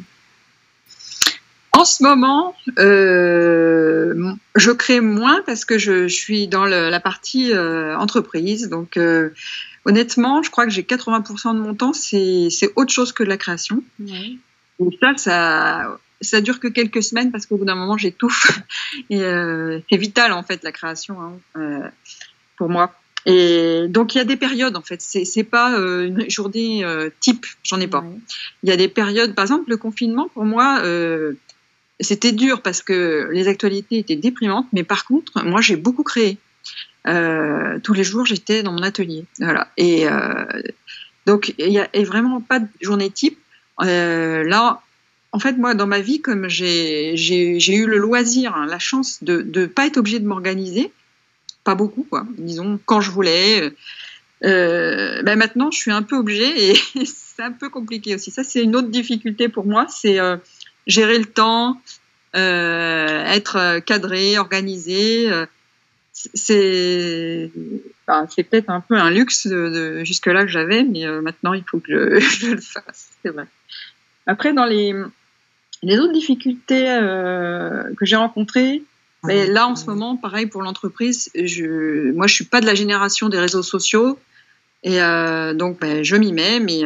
En ce moment, euh, je crée moins parce que je, je suis dans le, la partie euh, entreprise. Donc, euh, honnêtement, je crois que j'ai 80% de mon temps, c'est autre chose que de la création. Et ça, ça, ça dure que quelques semaines parce qu'au bout d'un moment, j'étouffe. <laughs> Et euh, c'est vital, en fait, la création, hein, euh, pour moi. Et donc, il y a des périodes, en fait. C'est pas euh, une journée type, j'en ai pas. Il y a des périodes, par exemple, le confinement, pour moi, c'était dur parce que les actualités étaient déprimantes, mais par contre, moi, j'ai beaucoup créé. Euh, tous les jours, j'étais dans mon atelier. Voilà. Et euh, donc, il n'y a vraiment pas de journée type. Euh, là, en fait, moi, dans ma vie, comme j'ai eu le loisir, hein, la chance de ne pas être obligée de m'organiser, pas beaucoup, quoi, disons, quand je voulais. Ben maintenant, je suis un peu obligée et <laughs> c'est un peu compliqué aussi. Ça, c'est une autre difficulté pour moi, c'est gérer le temps, être cadré, organisé c'est c'est peut-être un peu un luxe de, jusque-là que j'avais, mais euh, maintenant il faut que <laughs> je, le fasse, c'est vrai. Après, dans les, les autres difficultés euh, que j'ai rencontrées, mais là en ce moment, pareil pour l'entreprise, je, moi je suis pas de la génération des réseaux sociaux, et euh, donc ben, je m'y mets, mais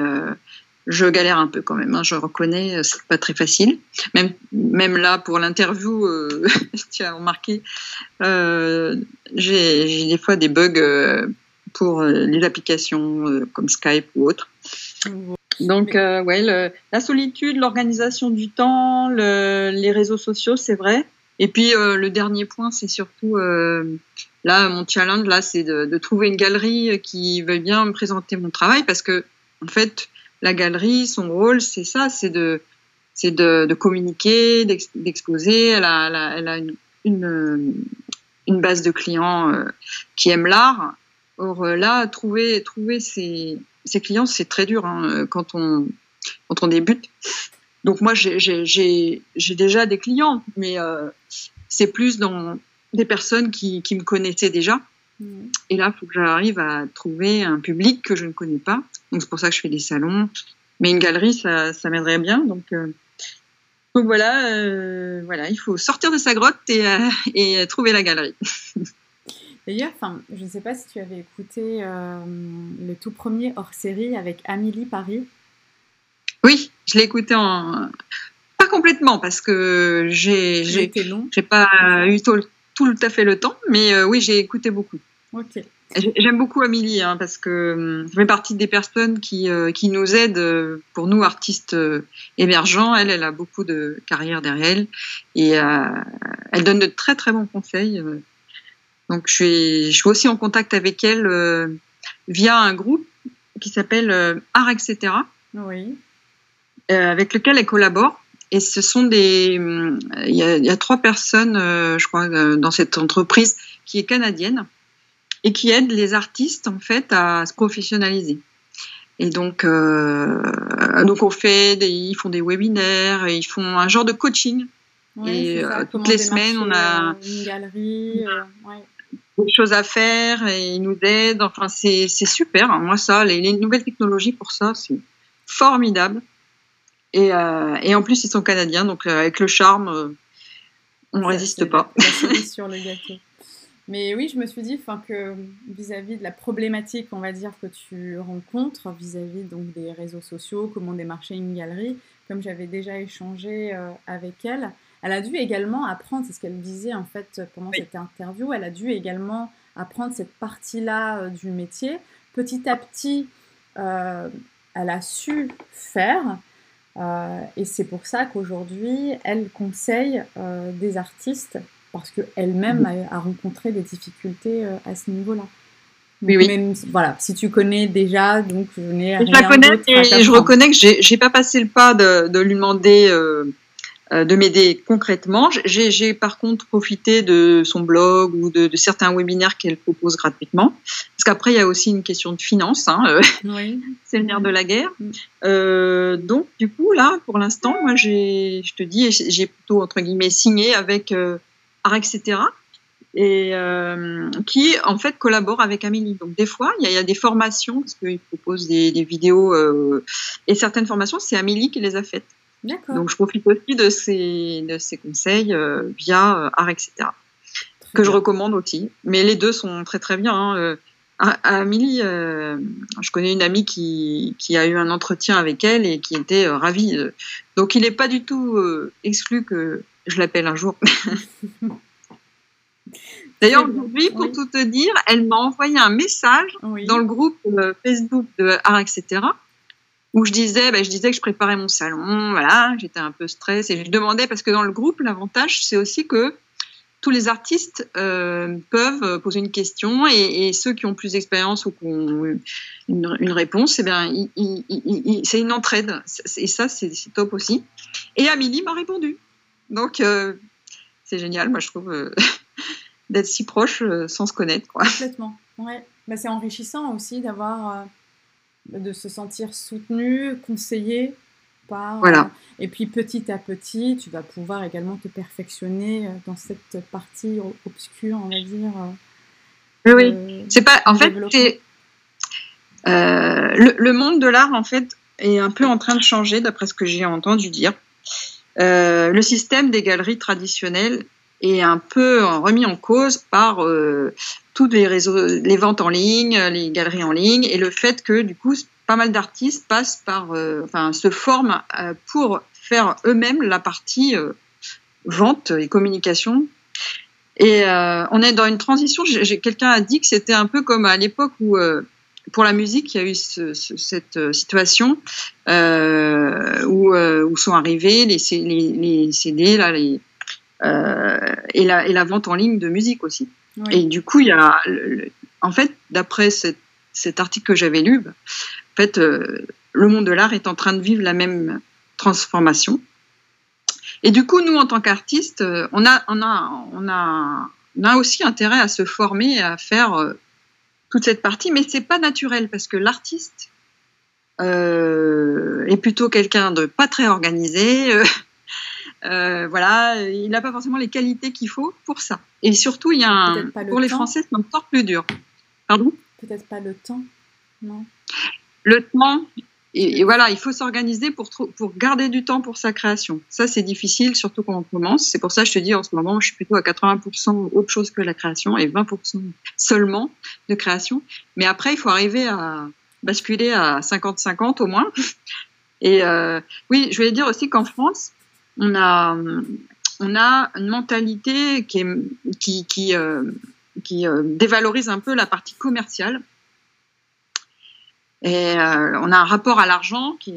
je galère un peu quand même. Hein, je reconnais, c'est pas très facile. Même, même là, pour l'interview, euh, <laughs> tu as remarqué, euh, j'ai des fois des bugs euh, pour les applications comme Skype ou autres. Donc, ouais, la solitude, l'organisation du temps, les réseaux sociaux, c'est vrai. Et puis, le dernier point, c'est surtout là, mon challenge, là, c'est de, de, trouver une galerie qui veuille bien me présenter mon travail parce que, en fait, la galerie, son rôle, c'est ça, c'est de, c'est de, communiquer, d'exposer. Elle a, elle a, une, une, base de clients euh, qui aiment l'art. Or euh, là, trouver, trouver ses, clients, c'est très dur hein, quand, on, quand on débute. Donc moi, j'ai déjà des clients, mais euh, c'est plus dans des personnes qui, qui me connaissaient déjà. Mmh. Et là, il faut que j'arrive à trouver un public que je ne connais pas. Donc c'est pour ça que je fais des salons. Mais une galerie, ça, ça m'aiderait bien. Donc, euh, donc voilà, euh, voilà, il faut sortir de sa grotte et, euh, et trouver la galerie. <laughs> D'ailleurs, je ne sais pas si tu avais écouté le tout premier hors série avec Amélie Paris. Oui, je l'ai écouté en pas complètement parce que j'ai j'ai pas eu tout, tout, à fait le temps, mais oui, j'ai écouté beaucoup. Ok. J'aime beaucoup Amélie hein, parce que je fais partie des personnes qui, euh, qui nous aident euh, pour nous artistes euh, émergents. Elle, elle a beaucoup de carrière derrière elle et elle donne de très très bons conseils. Donc je suis, je suis aussi en contact avec elle via un groupe qui s'appelle Art etc. Oui. avec lequel elle collabore. Et ce sont des, hum, il y a, il y a trois personnes, je crois, dans cette entreprise qui est canadienne et qui aide les artistes en fait à se professionnaliser. Et donc, euh, donc on fait, des, ils font des webinaires, ils font un genre de coaching. et euh, toutes les semaines, on a euh, une galerie, des choses à faire et ils nous aident. Enfin, c'est super. Moi, ça, les, nouvelles technologies pour ça, c'est formidable. Et, et, en plus, ils sont canadiens, donc avec le charme, on ne résiste pas. <laughs> sur le gâteau. Mais oui, je me suis dit que vis-à-vis de la problématique, on va dire, que tu rencontres vis-à-vis donc des réseaux sociaux, comment démarcher une galerie, comme j'avais déjà échangé euh, avec elle, elle a dû également apprendre, c'est ce qu'elle disait en fait pendant cette interview, elle a dû également apprendre cette partie-là euh, du métier. Petit à petit, euh, elle a su faire. Et c'est pour ça qu'aujourd'hui, elle conseille des artistes parce qu'elle-même mm. a, rencontré des difficultés euh, à ce niveau-là. Oui, oui. voilà, si tu connais déjà, donc je n'ai rien Je la connais et je reconnais que j'ai pas passé le pas de, lui demander euh, euh, de m'aider concrètement. J'ai par contre profité de son blog ou de, certains webinaires qu'elle propose gratuitement. Parce qu'après, il y a aussi une question de finance. Hein, <laughs> oui. C'est le nerf de la guerre. Mm. donc, du coup, là, pour l'instant, moi, je te dis, j'ai plutôt, entre guillemets, signé avec etc. Et euh, qui en fait collabore avec Amélie. Donc des fois, il y, a des formations parce qu'il propose des, vidéos euh, et certaines formations, c'est Amélie qui les a faites. Donc je profite aussi de ses, de ses conseils euh, via Art, etc. que je recommande aussi. Mais les deux sont très très bien. Hein. Amélie, je connais une amie qui, qui, a eu un entretien avec elle et qui était ravie. Donc il n'est pas du tout exclu que je l'appelle un jour. <laughs> D'ailleurs, aujourd'hui, pour tout te dire, elle m'a envoyé un message dans le groupe euh, Facebook de Art, etc., où je disais, bah, je disais que je préparais mon salon, voilà, j'étais un peu stressée, et je demandais, parce que dans le groupe, l'avantage, c'est aussi que tous les artistes euh, peuvent poser une question et, ceux qui ont plus d'expérience ou qui ont une, réponse, eh c'est une entraide. Et ça, c'est top aussi. Et Amélie m'a répondu. Donc, euh, c'est génial, moi, je trouve, euh, <laughs> d'être si proche sans se connaître. Quoi. Complètement. Ouais. Bah, c'est enrichissant aussi d'avoir, de se sentir soutenu, conseillé. Par, voilà. et puis petit à petit, tu vas pouvoir également te perfectionner dans cette partie obscure, on va dire. oui, oui. C'est pas. En fait, le, le, monde de l'art, en fait, est un peu en train de changer, d'après ce que j'ai entendu dire. Euh, le système des galeries traditionnelles est un peu remis en cause par euh, toutes les ventes en ligne, les galeries en ligne, et le fait que du coup pas mal d'artistes passent par, enfin, se forment pour faire eux-mêmes la partie vente et communication. Et on est dans une transition. Quelqu'un a dit que c'était un peu comme à l'époque où pour la musique, il y a eu cette situation euh, où, sont arrivés les, CD là, euh, et la vente en ligne de musique aussi. Et du coup, il y a, en fait, d'après cet, article que j'avais lu, en fait, euh, le monde de l'art est en train de vivre la même transformation. Et du coup, nous, en tant qu'artistes, euh, on a, on, a, on, a, on a aussi intérêt à se former, à faire toute cette partie, mais c'est pas naturel parce que l'artiste euh, est plutôt quelqu'un de pas très organisé, euh, voilà, il n'a pas forcément les qualités qu'il faut pour ça. Et surtout, il y a un, pour les Français, c'est encore plus dur. Pardon? Peut-être pas le temps, non? Le temps, et, voilà, il faut s'organiser pour, pour garder du temps pour sa création. Ça, c'est difficile, surtout quand on commence. C'est pour ça que je te dis, en ce moment, je suis plutôt à 80% autre chose que la création et 20% seulement de création. Mais après, il faut arriver à basculer à 50-50 au moins. Et euh, oui, je voulais dire aussi qu'en France, on a, une mentalité qui, euh, euh, dévalorise un peu la partie commerciale. Et euh, on a un rapport à l'argent qui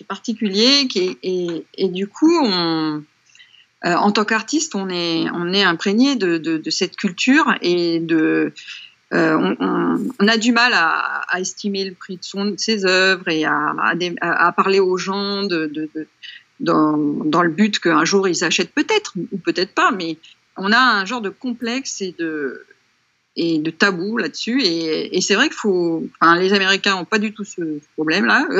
est, particulier, et, du coup, en tant qu'artiste, on est, imprégné de, cette culture et de, on, a du mal à, estimer le prix de, ses œuvres et à, à, à parler aux gens de, dans, le but qu'un jour ils achètent peut-être ou peut-être pas, mais on a un genre de complexe et de tabou là-dessus. Et, c'est vrai qu'il faut. Enfin, les Américains ont pas du tout ce problème-là. <laughs>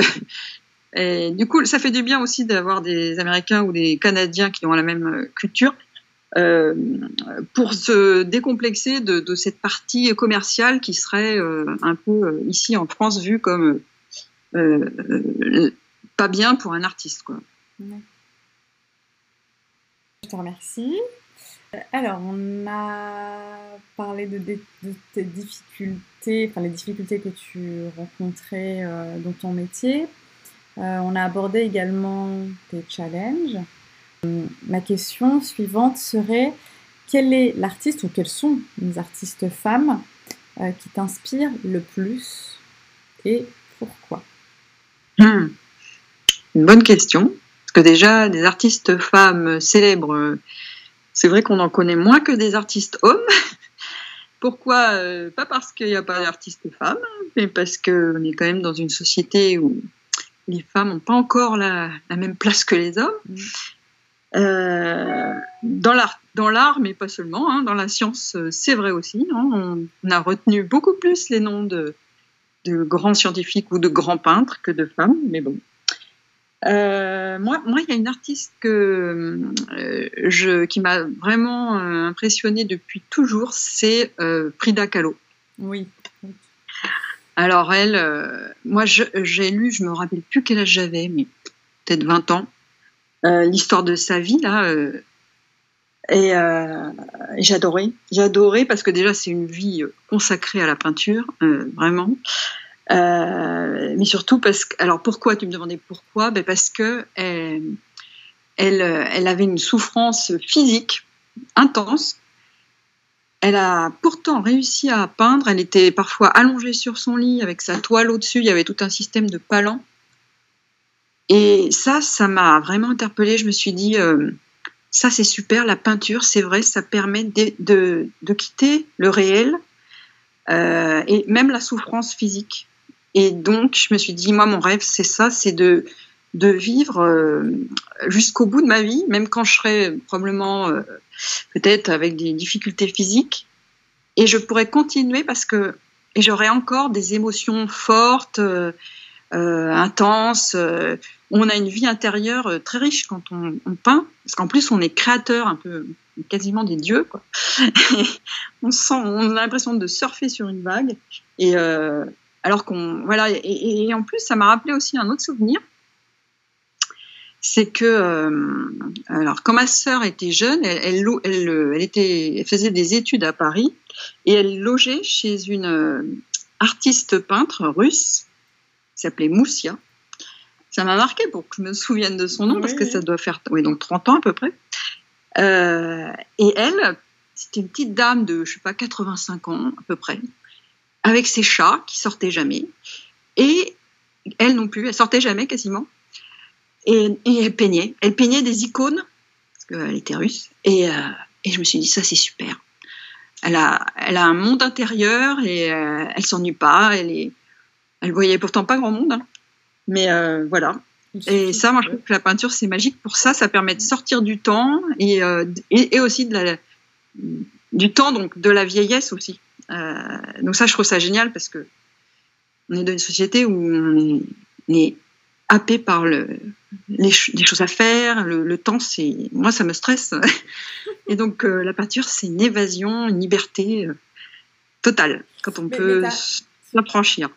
Du coup, ça fait du bien aussi d'avoir des Américains ou des Canadiens qui ont la même culture euh, pour se décomplexer de, cette partie commerciale qui serait euh, un peu euh, ici en France vue comme pas bien pour un artiste. Quoi. Je te remercie. Alors, on a parlé de, tes difficultés, enfin les difficultés que tu rencontrais euh, dans ton métier. Euh, on a abordé également tes challenges. ma question suivante serait quel est l'artiste ou quelles sont les artistes femmes euh, qui t'inspirent le plus et pourquoi? Hmm. Une bonne question que déjà, des artistes femmes célèbres, c'est vrai qu'on en connaît moins que des artistes hommes. <laughs> Pourquoi euh, Pas parce qu'il n'y a pas d'artistes femmes, mais parce qu'on est quand même dans une société où les femmes n'ont pas encore la, même place que les hommes. Mm. Euh, dans l'art, dans l'art, mais pas seulement, hein, dans la science, c'est vrai aussi. Hein. on, a retenu beaucoup plus les noms de, de grands scientifiques ou de grands peintres que de femmes, mais bon, euh, moi, moi, il y a une artiste que euh, je, qui m'a vraiment euh, impressionnée depuis toujours, c'est Frida Kahlo. Oui. Alors elle, moi, j'ai lu, je me rappelle plus quel âge j'avais, mais peut-être 20 ans, l'histoire de sa vie là. et j'adorais, j'adorais parce que déjà c'est une vie consacrée à la peinture, vraiment. Euh, mais surtout parce que, alors pourquoi tu me demandais pourquoi? Ben Parce que elle, elle, elle, avait une souffrance physique intense. Elle a pourtant réussi à peindre. Elle était parfois allongée sur son lit avec sa toile au-dessus. Il y avait tout un système de palans. Et ça, ça m'a vraiment interpellée. Je me suis dit, euh, ça c'est super, la peinture, c'est vrai, ça permet de, de, quitter le réel euh, et même la souffrance physique. Et donc, je me suis dit, moi, mon rêve, c'est ça, c'est de, de vivre euh, jusqu'au bout de ma vie, même quand je serai probablement euh, peut-être avec des difficultés physiques. Et je pourrais continuer parce que et j'aurai encore des émotions fortes, euh, intenses. on a une vie intérieure très riche quand on, on peint, parce qu'en plus on est créateur, un peu quasiment des dieux. Quoi. <laughs> on sent, on a l'impression de surfer sur une vague. Et, alors qu'on voilà et, en plus ça m'a rappelé aussi un autre souvenir c'est que euh, alors quand ma sœur était jeune elle, elle, était elle faisait des études à Paris et elle logeait chez une euh, artiste peintre russe qui s'appelait Moussia. Ça m'a marqué pour que je me souvienne de son nom, parce que ça doit faire oui, donc 30 ans à peu près. et elle, c'était une petite dame de, je sais pas, 85 ans à peu près, avec ses chats qui sortaient jamais. Et elle non plus, elle sortait jamais quasiment. Et, elle peignait. Elle peignait des icônes, parce qu'elle était russe. Et, euh, et, je me suis dit, ça c'est super. Elle a, elle a un monde intérieur et euh, elle s'ennuie pas. Elle, est, elle voyait pourtant pas grand monde. Hein. Mais euh, voilà. Et ça, moi, je trouve que la peinture, c'est magique. Pour ça, ça permet de sortir du temps et, et, et aussi de la, du temps, donc de la vieillesse aussi. Donc ça, je trouve ça génial parce que on est dans une société où on est, happé par le, les, choses à faire, le, temps, c'est moi ça me stresse. <laughs> Et donc euh, la peinture, c'est une évasion, une liberté euh, totale quand on peut s'affranchir.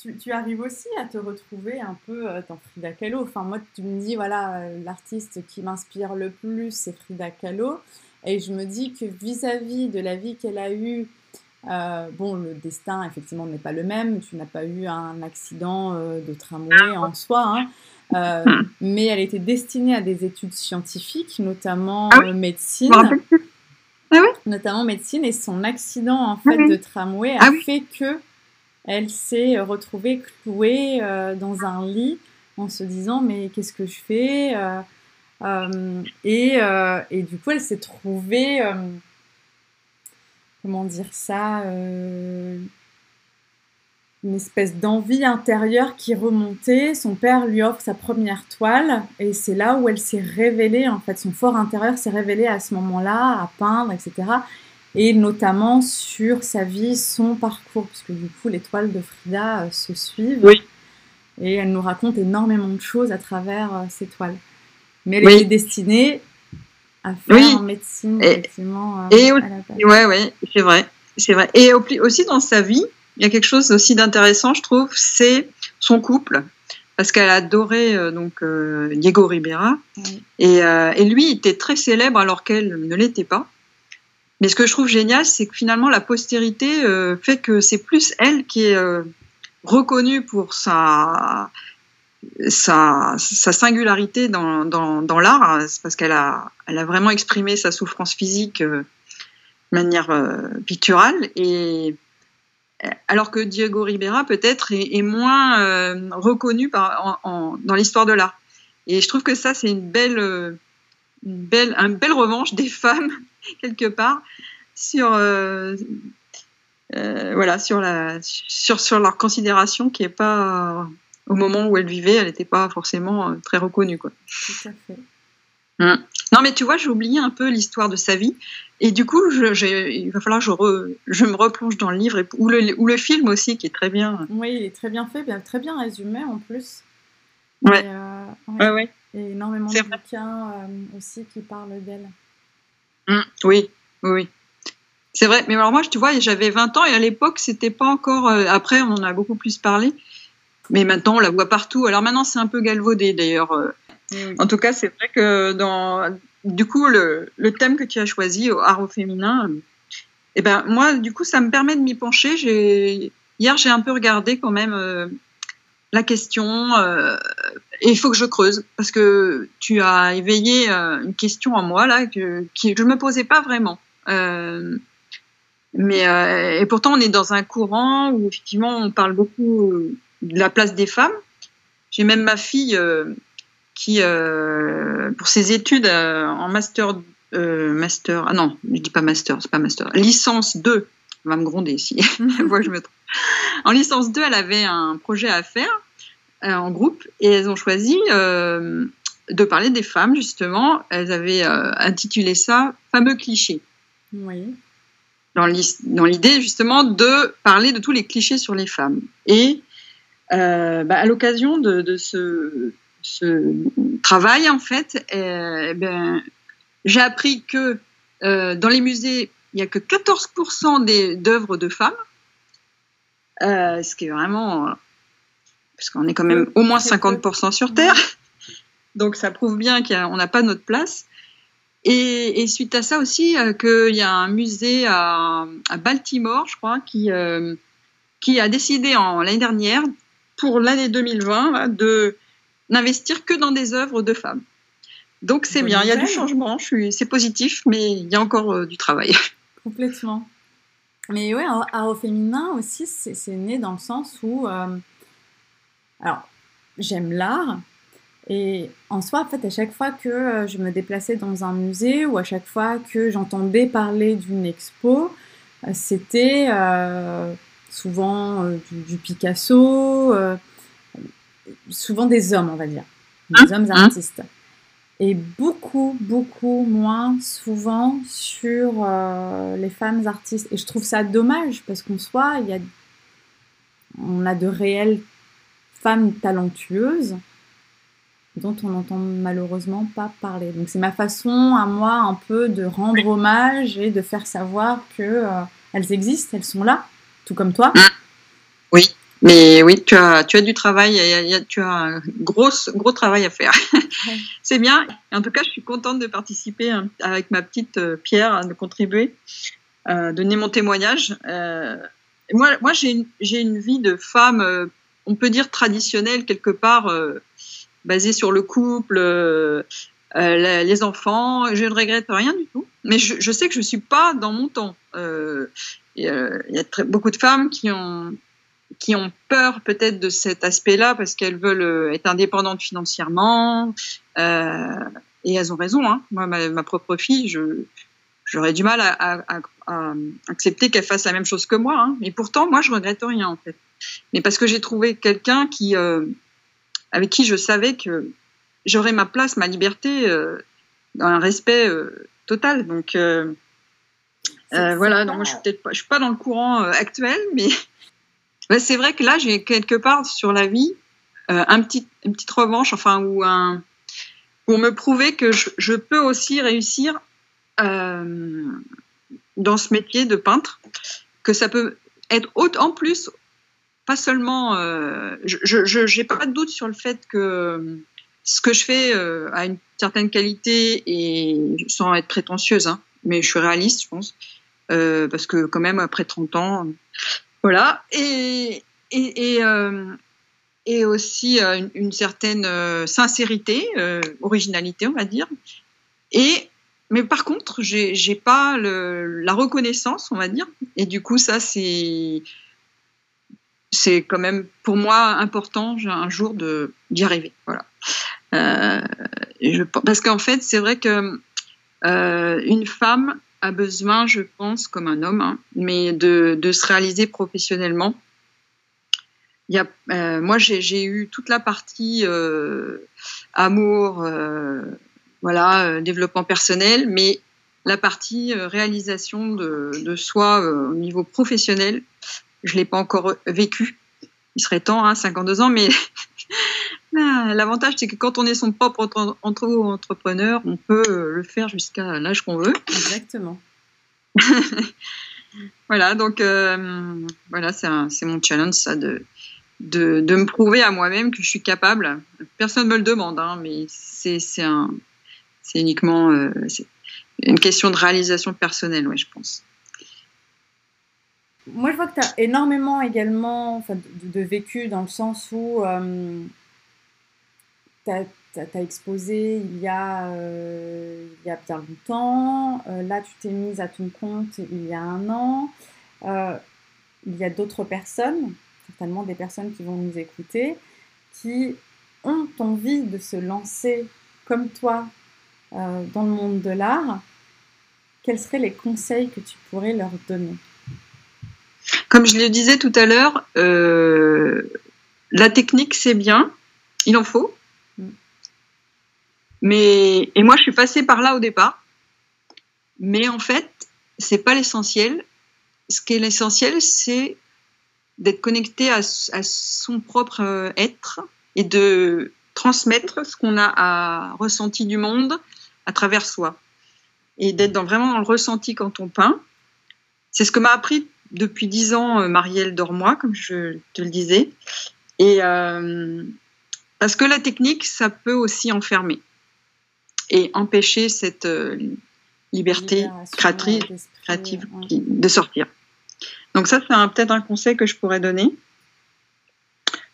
Tu, tu, arrives aussi à te retrouver un peu euh, dans Frida Kahlo. Enfin moi, tu me dis voilà l'artiste qui m'inspire le plus, c'est Frida Kahlo, et je me dis que vis-à-vis -vis de la vie qu'elle a eue euh, bon, le destin, effectivement, n'est pas le même. Tu n'as pas eu un accident euh, de tramway en soi, hein. euh, hmm. mais elle était destinée à des études scientifiques, notamment ah médecine. Ah notamment médecine, et son accident en fait de tramway a ah fait que elle s'est retrouvée clouée dans un lit en se disant mais qu'est-ce que je fais et, et, du coup elle s'est trouvée comment dire ça, euh, une espèce d'envie intérieure qui remontait. Son père lui offre sa première toile et c'est là où elle s'est révélée, en fait, son fort intérieur s'est révélé à ce moment-là, à peindre, etc. Et notamment sur sa vie, son parcours, puisque du coup les toiles de Frida euh, se suivent. Oui. Et elle nous raconte énormément de choses à travers euh, ces toiles. Mais elle est destinée oui. en médecine, et, effectivement. et ouais, ouais, c'est vrai, c'est vrai. Et aussi dans sa vie, il y a quelque chose aussi d'intéressant, je trouve, c'est son couple, parce qu'elle adorait euh, donc euh, Diego Ribera, et, euh, et, lui était très célèbre alors qu'elle ne l'était pas. Mais ce que je trouve génial, c'est que finalement la postérité fait que c'est plus elle qui est reconnue pour sa sa, sa, singularité dans, dans, dans l'art, parce qu'elle a, elle a vraiment exprimé sa souffrance physique euh, de manière euh, picturale. Et, alors que Diego Ribera, peut-être, est, moins euh, reconnu dans l'histoire de l'art. Et je trouve que ça, c'est une belle, belle, une belle revanche des femmes, <laughs> quelque part, sur, voilà, sur, la, sur, sur leur considération qui n'est pas au moment où elle vivait, elle n'était pas forcément euh, très reconnue. Quoi. Tout à fait. Hum. Non, mais tu vois, j'ai oublié un peu l'histoire de sa vie. Et du coup, je, il va falloir que je, je, me replonge dans le livre, et, ou, le, ou, le, film aussi, qui est très bien. Oui, il est très bien fait, bien, très bien résumé en plus. Ouais. Et, euh, ouais. ouais, et énormément de bouquins euh, aussi qui parlent d'elle. Hum, oui, oui. C'est vrai, mais alors moi, tu vois, j'avais 20 ans et à l'époque, c'était pas encore. après, on en a beaucoup plus parlé. Mais maintenant, on la voit partout. Alors maintenant, c'est un peu galvaudé d'ailleurs. Euh. En tout cas, c'est vrai que dans, du coup, le, le, thème que tu as choisi, art au féminin, eh ben, moi, du coup, ça me permet de m'y pencher. J'ai, hier, j'ai un peu regardé quand même euh, la question euh, et il faut que je creuse parce que tu as éveillé une question en moi là que, que je ne me posais pas vraiment. mais et pourtant, on est dans un courant où effectivement, on parle beaucoup de la place des femmes. J'ai même ma fille euh, qui, euh, pour ses études euh, en master, master, ah non, je dis pas master, c'est pas master, licence 2, elle va me gronder ici, <laughs> <laughs> vois je me trompe. En licence 2, elle avait un projet à faire en groupe et elles ont choisi de parler des femmes, justement. Elles avaient intitulé ça Fameux clichés. Oui. Dans l'idée, justement, de parler de tous les clichés sur les femmes. Et euh, bah, à l'occasion de, ce, travail, en fait, euh, ben, j'ai appris que euh, dans les musées, il n'y a que 14% d'œuvres de femmes, ce qui est vraiment... Parce qu'on est quand même au moins 50% sur Terre. <laughs> Donc ça prouve bien qu'on n'a pas notre place. Et, suite à ça aussi, qu'il y a un musée à, Baltimore, je crois, qui, qui a décidé l'année dernière pour l'année 2020 de n'investir que dans des œuvres de femmes. Donc c'est bien, il y a du changement, c'est positif, mais il y a encore euh, du travail. <laughs> Complètement. Mais ouais, art au féminin aussi, c'est né dans le sens où, euh, alors, j'aime l'art, et en soi, en fait, à chaque fois que euh, je me déplaçais dans un musée ou à chaque fois que j'entendais parler d'une expo, c'était souvent du, Picasso, souvent des hommes, on va dire, des hein hommes hein artistes et beaucoup, beaucoup moins souvent sur euh, les femmes artistes. Et je trouve ça dommage parce qu'en soi, il y a, on a de réelles femmes talentueuses dont on n'entend malheureusement pas parler. Donc c'est ma façon à moi un peu de rendre hommage et de faire savoir que euh, elles existent, elles sont là, tout comme toi. Oui. Mais oui, tu as, tu as du travail, tu as un gros, gros travail à faire. <laughs> c'est bien. En tout cas, je suis contente de participer hein, avec ma petite euh, pierre, hein, de contribuer, euh, donner mon témoignage. Euh, moi, moi j'ai une, une, vie de femme, euh, on peut dire traditionnelle quelque part, basée sur le couple, les enfants. Je ne regrette rien du tout. Mais je, je sais que je suis pas dans mon temps. Il y a beaucoup de femmes qui ont qui ont peur peut-être de cet aspect-là parce qu'elles veulent euh, être indépendantes financièrement. Euh, et elles ont raison. Hein. Moi, ma, propre fille, je, j'aurais du mal à, accepter qu'elle fasse la même chose que moi. Hein. Et pourtant, moi, je regrette rien en fait. Mais parce que j'ai trouvé quelqu'un qui, euh, avec qui je savais que j'aurais ma place, ma liberté, euh, dans un respect euh, total. Donc euh, voilà. Donc moi, je suis peut-être pas, je suis pas dans le courant actuel, <laughs> mais c'est vrai que là, j'ai quelque part sur la vie euh, un petit, une petite revanche, enfin, ou un, pour me prouver que je, je peux aussi réussir euh, dans ce métier de peintre, que ça peut être en plus, pas seulement, euh, je n'ai pas de doute sur le fait que ce que je fais euh, a une certaine qualité et sans être prétentieuse, hein, mais je suis réaliste, je pense, euh, parce que quand même après 30 ans, voilà. Et, et, et, euh, aussi euh, une, certaine sincérité, originalité, on va dire. Et, mais par contre, j'ai, j'ai pas la reconnaissance, on va dire. Et du coup, ça, c'est, quand même pour moi important un jour d'y arriver. Voilà. Parce qu'en fait, c'est vrai que une femme a besoin, je pense, comme un homme, hein, mais de, de, se réaliser professionnellement. Il y a, euh, moi, j'ai eu toute la partie euh, amour, euh, voilà, développement personnel, mais la partie réalisation de, de soi au niveau professionnel, je l'ai pas encore vécu. Il serait temps, hein, 52 ans, mais Ah, l'avantage, c'est que quand on est son propre entrepreneur, on peut euh, le faire jusqu'à l'âge qu'on veut. Exactement. <laughs> voilà, donc euh, voilà, c'est mon challenge, ça, de, de, de me prouver à moi-même que je suis capable. Personne ne me le demande, hein, mais c'est un, uniquement euh, une question de réalisation personnelle, ouais, je pense. Moi, je vois que tu as énormément également enfin, de, de, vécu dans le sens où euh, as, exposé il y a, euh, il y a bien longtemps. Euh, là, tu t'es mise à ton compte il y a un an. Euh, il y a d'autres personnes, certainement des personnes qui vont nous écouter, qui ont envie de se lancer comme toi dans le monde de l'art. Quels seraient les conseils que tu pourrais leur donner? Comme je le disais tout à l'heure, la technique, c'est bien, il en faut. Mais et moi, je suis passée par là au départ. Mais en fait, c'est pas l'essentiel. Ce qui est l'essentiel, c'est d'être connecté à, son propre euh, être et de transmettre ce qu'on a ressenti du monde à travers soi et d'être vraiment dans le ressenti quand on peint. C'est ce que m'a appris depuis dix ans euh, Marielle Dormois, comme je te le disais. Et euh, parce que la technique, ça peut aussi enfermer et empêcher cette euh, liberté créatrice, créative de sortir. Donc ça, c'est peut-être un conseil que je pourrais donner.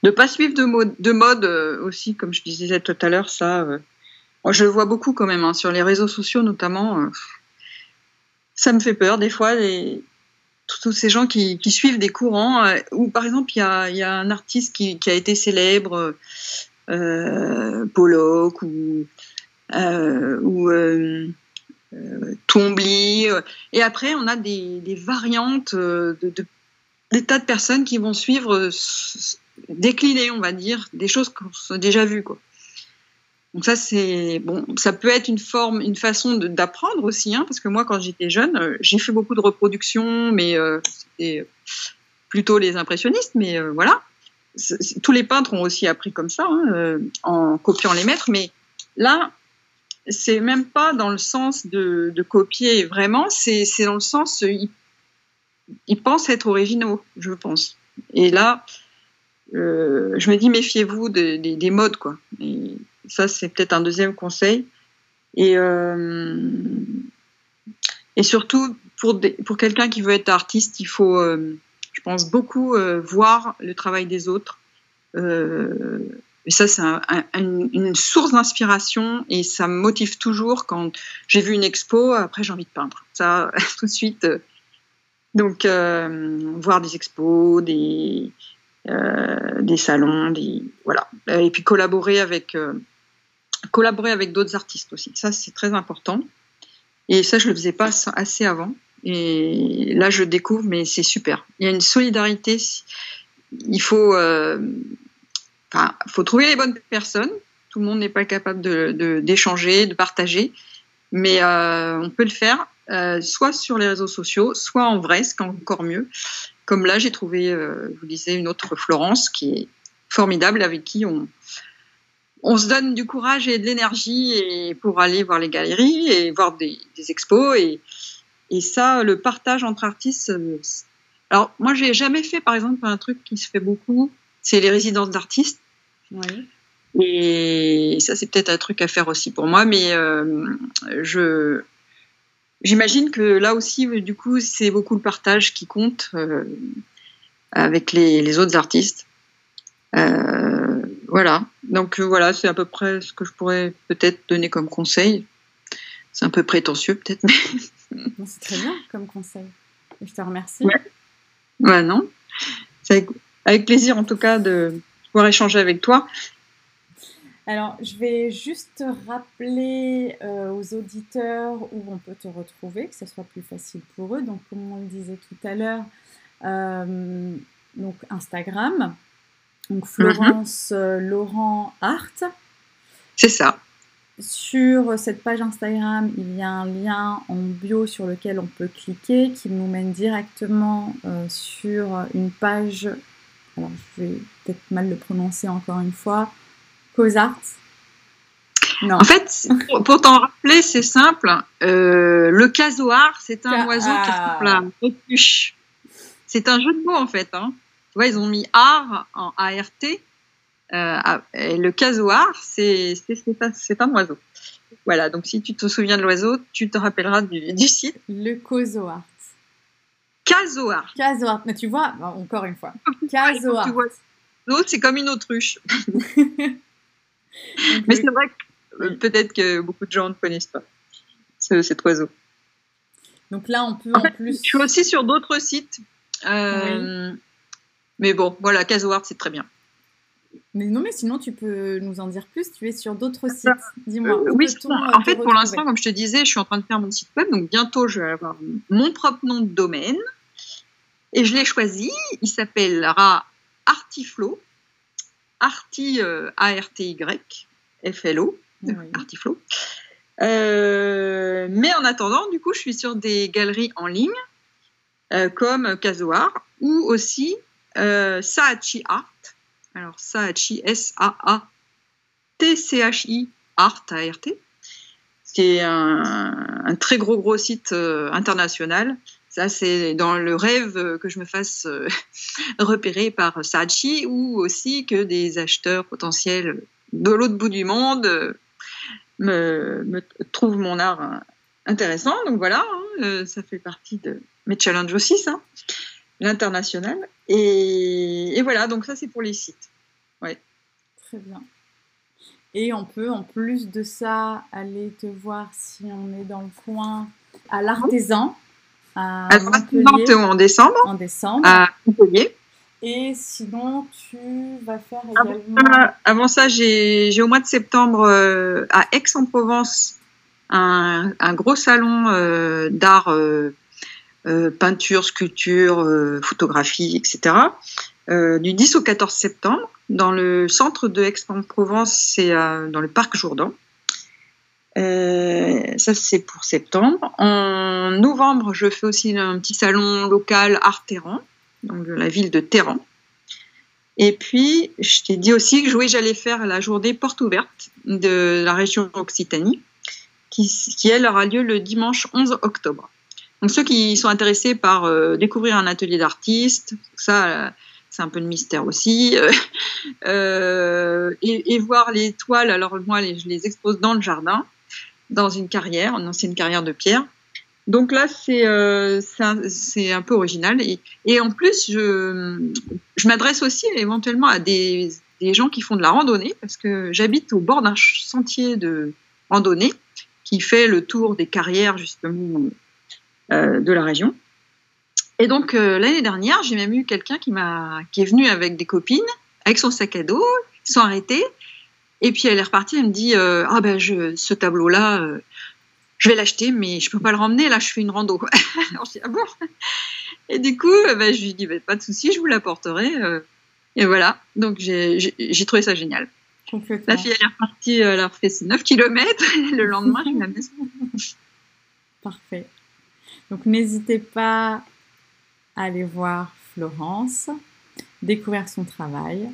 ne pas suivre de mode, de mode aussi, comme je disais tout à l'heure, ça, moi, je le vois beaucoup quand même, hein, sur les réseaux sociaux notamment. ça me fait peur des fois, les, tous ces gens qui, suivent des courants, ou par exemple, il y a, y a, un artiste qui, qui a été célèbre, euh, Pollock ou, euh, ou euh, Twombly. Et après, on a des, variantes de, tas de personnes qui vont suivre, décliner, on va dire, des choses qu'on a déjà vues. Quoi. Donc ça, c'est bon. Ça peut être une forme, une façon d'apprendre aussi, hein, parce que moi, quand j'étais jeune, j'ai fait beaucoup de reproductions, mais c'était plutôt les impressionnistes, mais voilà tous les peintres ont aussi appris comme ça, hein, euh, en copiant les maîtres, mais là, c'est même pas dans le sens de, copier vraiment, c'est dans le sens, ils, ils, pensent être originaux, je pense. Et là, euh, je me dis, méfiez-vous des modes, quoi. Ça, c'est peut-être un deuxième conseil. Et, euh, surtout, pour, pour quelqu'un qui veut être artiste, il faut je pense beaucoup euh, voir le travail des autres. Euh, et ça, c'est une source d'inspiration et ça me motive toujours quand j'ai vu une expo, après j'ai envie de peindre. Ça, <laughs> tout de suite. Euh, donc, voir des expos, des, des salons, des, voilà. Et puis collaborer avec, avec d'autres artistes aussi. Ça, c'est très important. Et ça, je le faisais pas assez avant. Et là, je découvre, mais c'est super. Il y a une solidarité. Il faut, euh, enfin, faut trouver les bonnes personnes. Tout le monde n'est pas capable d'échanger, de, partager, mais euh, on peut le faire, euh, soit sur les réseaux sociaux, soit en vrai, ce qui est encore mieux. Comme là, j'ai trouvé, je vous disais, une autre Florence qui est formidable, avec qui on, se donne du courage et de l'énergie pour aller voir les galeries et voir des, expos et, et ça, le partage entre artistes. Euh, alors, moi, j'ai jamais fait, par exemple, un truc qui se fait beaucoup, c'est les résidences d'artistes. Et ça, c'est peut-être un truc à faire aussi pour moi, mais euh, je. J'imagine que là aussi, du coup, c'est beaucoup le partage qui compte euh, avec les, les, autres artistes. voilà. Donc voilà, c'est à peu près ce que je pourrais peut-être donner comme conseil. C'est un peu prétentieux peut-être, mais <laughs> c'est très bien comme conseil. je te remercie. Ouais, non. C'est avec, plaisir en tout cas de pouvoir échanger avec toi. Alors, je vais juste rappeler euh, aux auditeurs où on peut te retrouver, que ce soit plus facile pour eux. Donc, comme on le disait tout à l'heure, euh, donc Instagram, donc Florence euh, Laurent Art. C'est ça. Sur cette page Instagram, il y a un lien en bio sur lequel on peut cliquer qui nous mène directement euh, sur une page. Alors, je vais peut-être mal le prononcer encore une fois. Cosart. Non. En fait, pour, t'en rappeler, c'est simple. Euh, le casoar, c'est un oiseau qui ressemble à un C'est un jeu de mots en fait. Hein. Tu vois, ils ont mis art en ART euh, ah, le casoar, c'est un oiseau. Voilà, donc si tu te souviens de l'oiseau, tu te rappelleras du, site. Le cozoar. Casoar. Casoar. Mais tu vois, encore une fois. <laughs> Casoar. C'est comme une autruche. <laughs> <laughs> Mais c'est vrai que euh, peut-être que beaucoup de gens ne connaissent pas cet oiseau. Donc là, on peut en, plus. Je suis aussi sur d'autres sites. Euh, mais bon, voilà, Casoar, c'est très bien. Mais non, mais sinon, tu peux nous en dire plus. Tu es sur d'autres sites. Dis-moi. Euh, oui, en fait, pour l'instant, comme je te disais, je suis en train de faire mon site web. Donc, bientôt, je vais avoir mon propre nom de domaine. Et je l'ai choisi. Il s'appellera Artiflow. Arti, euh, A-R-T-Y, F-L-O. Artiflow. Euh, mais en attendant, du coup, je suis sur des galeries en ligne, comme Kazoar, ou aussi Saatchi Art alors, Saachi, S-A-A-T-C-H-I, Art, A-R-T. C'est un, un, très gros, gros site euh, international. Ça, c'est dans le rêve que je me fasse euh, <laughs> repérer par Saatchi ou aussi que des acheteurs potentiels de l'autre bout du monde euh, me, trouvent mon art intéressant. Donc voilà, hein, ça fait partie de mes challenges aussi, ça l'international. Et, voilà, donc ça c'est pour les sites. Ouais. Très bien. Et on peut, en plus de ça, aller te voir si on est dans le coin à l'artisan. À, Montpellier, en décembre. En décembre. À Montpellier. Et sinon, tu vas faire également. Avant ça, j'ai au mois de septembre euh, à Aix-en-Provence un, un, gros salon euh, d'art, euh, peinture, sculpture, photographie, etc. du 10 au 14 septembre dans le centre de Aix-en-Provence, c'est dans le parc Jourdan. Euh, ça, c'est pour septembre. En novembre, je fais aussi un petit salon local Art Terran, donc de la ville de Terran. Et puis, je t'ai dit aussi que oui, j'allais faire la journée porte ouverte de la région Occitanie, qui, qui, elle aura lieu le dimanche 11 octobre. Donc, ceux qui sont intéressés par euh, découvrir un atelier d'artiste, ça, c'est un peu de mystère aussi, euh, <laughs> et, voir les toiles. Alors, moi, je les expose dans le jardin dans une carrière, une carrière de pierre. Donc là, c'est euh, un, peu original. Et, en plus, je, je m'adresse aussi éventuellement à des, gens qui font de la randonnée, parce que j'habite au bord d'un sentier de randonnée qui fait le tour des carrières, justement, euh, de la région. Et donc, euh, l'année dernière, j'ai même eu quelqu'un qui, qui est venu avec des copines, avec son sac à dos, ils sont arrêtés, et puis elle est repartie, elle me dit euh, ah ben je, ce tableau là, euh, je vais l'acheter, mais je peux pas le ramener. Là, je fais une rando. Alors je dis ah bon? Et du coup, euh, ben, je lui dis ben, pas de souci, je vous l'apporterai. et voilà. Donc j'ai trouvé ça génial. La fille elle est repartie, elle a refait ses 9 km. <laughs> le lendemain, je la maison. Parfait. Donc n'hésitez pas à aller voir Florence, découvrir son travail.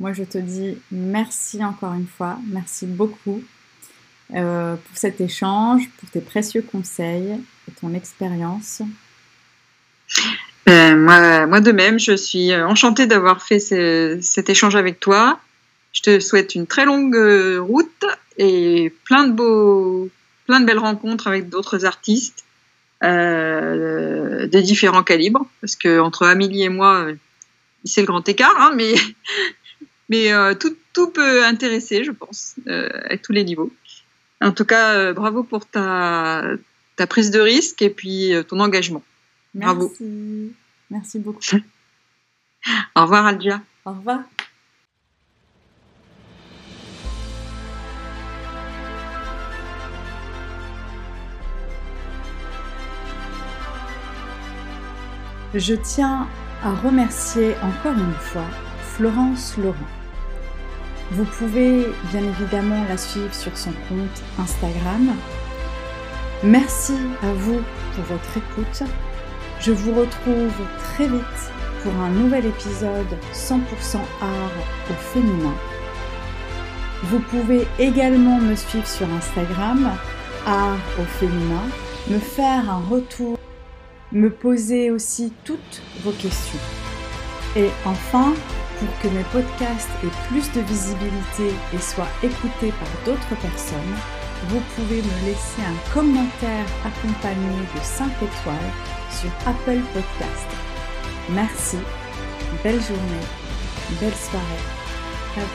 Moi, je te dis merci encore une fois, merci beaucoup euh, pour cet échange, pour tes précieux conseils et ton expérience. Euh, moi, de même, je suis enchantée d'avoir fait cet échange avec toi. Je te souhaite une très longue euh, route et plein de belles rencontres avec d'autres artistes de différents calibres. Parce que entre Amélie et moi, c'est le grand écart, hein, mais <laughs> mais euh, tout, tout, peut intéresser, je pense, euh, à tous les niveaux. En tout cas, euh, bravo pour ta, ta prise de risque et puis ton engagement. Bravo. Merci. Merci beaucoup. <laughs> Au revoir, Aldia. Au revoir. Je tiens à remercier encore une fois Florence Laurent. Vous pouvez bien évidemment la suivre sur son compte Instagram. Merci à vous pour votre écoute. Je vous retrouve très vite pour un nouvel épisode 100% art au féminin. Vous pouvez également me suivre sur Instagram, art au féminin, me faire un retour, me poser aussi toutes vos questions. Et enfin, pour que mes podcasts aient plus de visibilité et soient écoutés par d'autres personnes, vous pouvez me laisser un commentaire accompagné de 5 étoiles sur Apple Podcast. Merci, belle journée, belle soirée.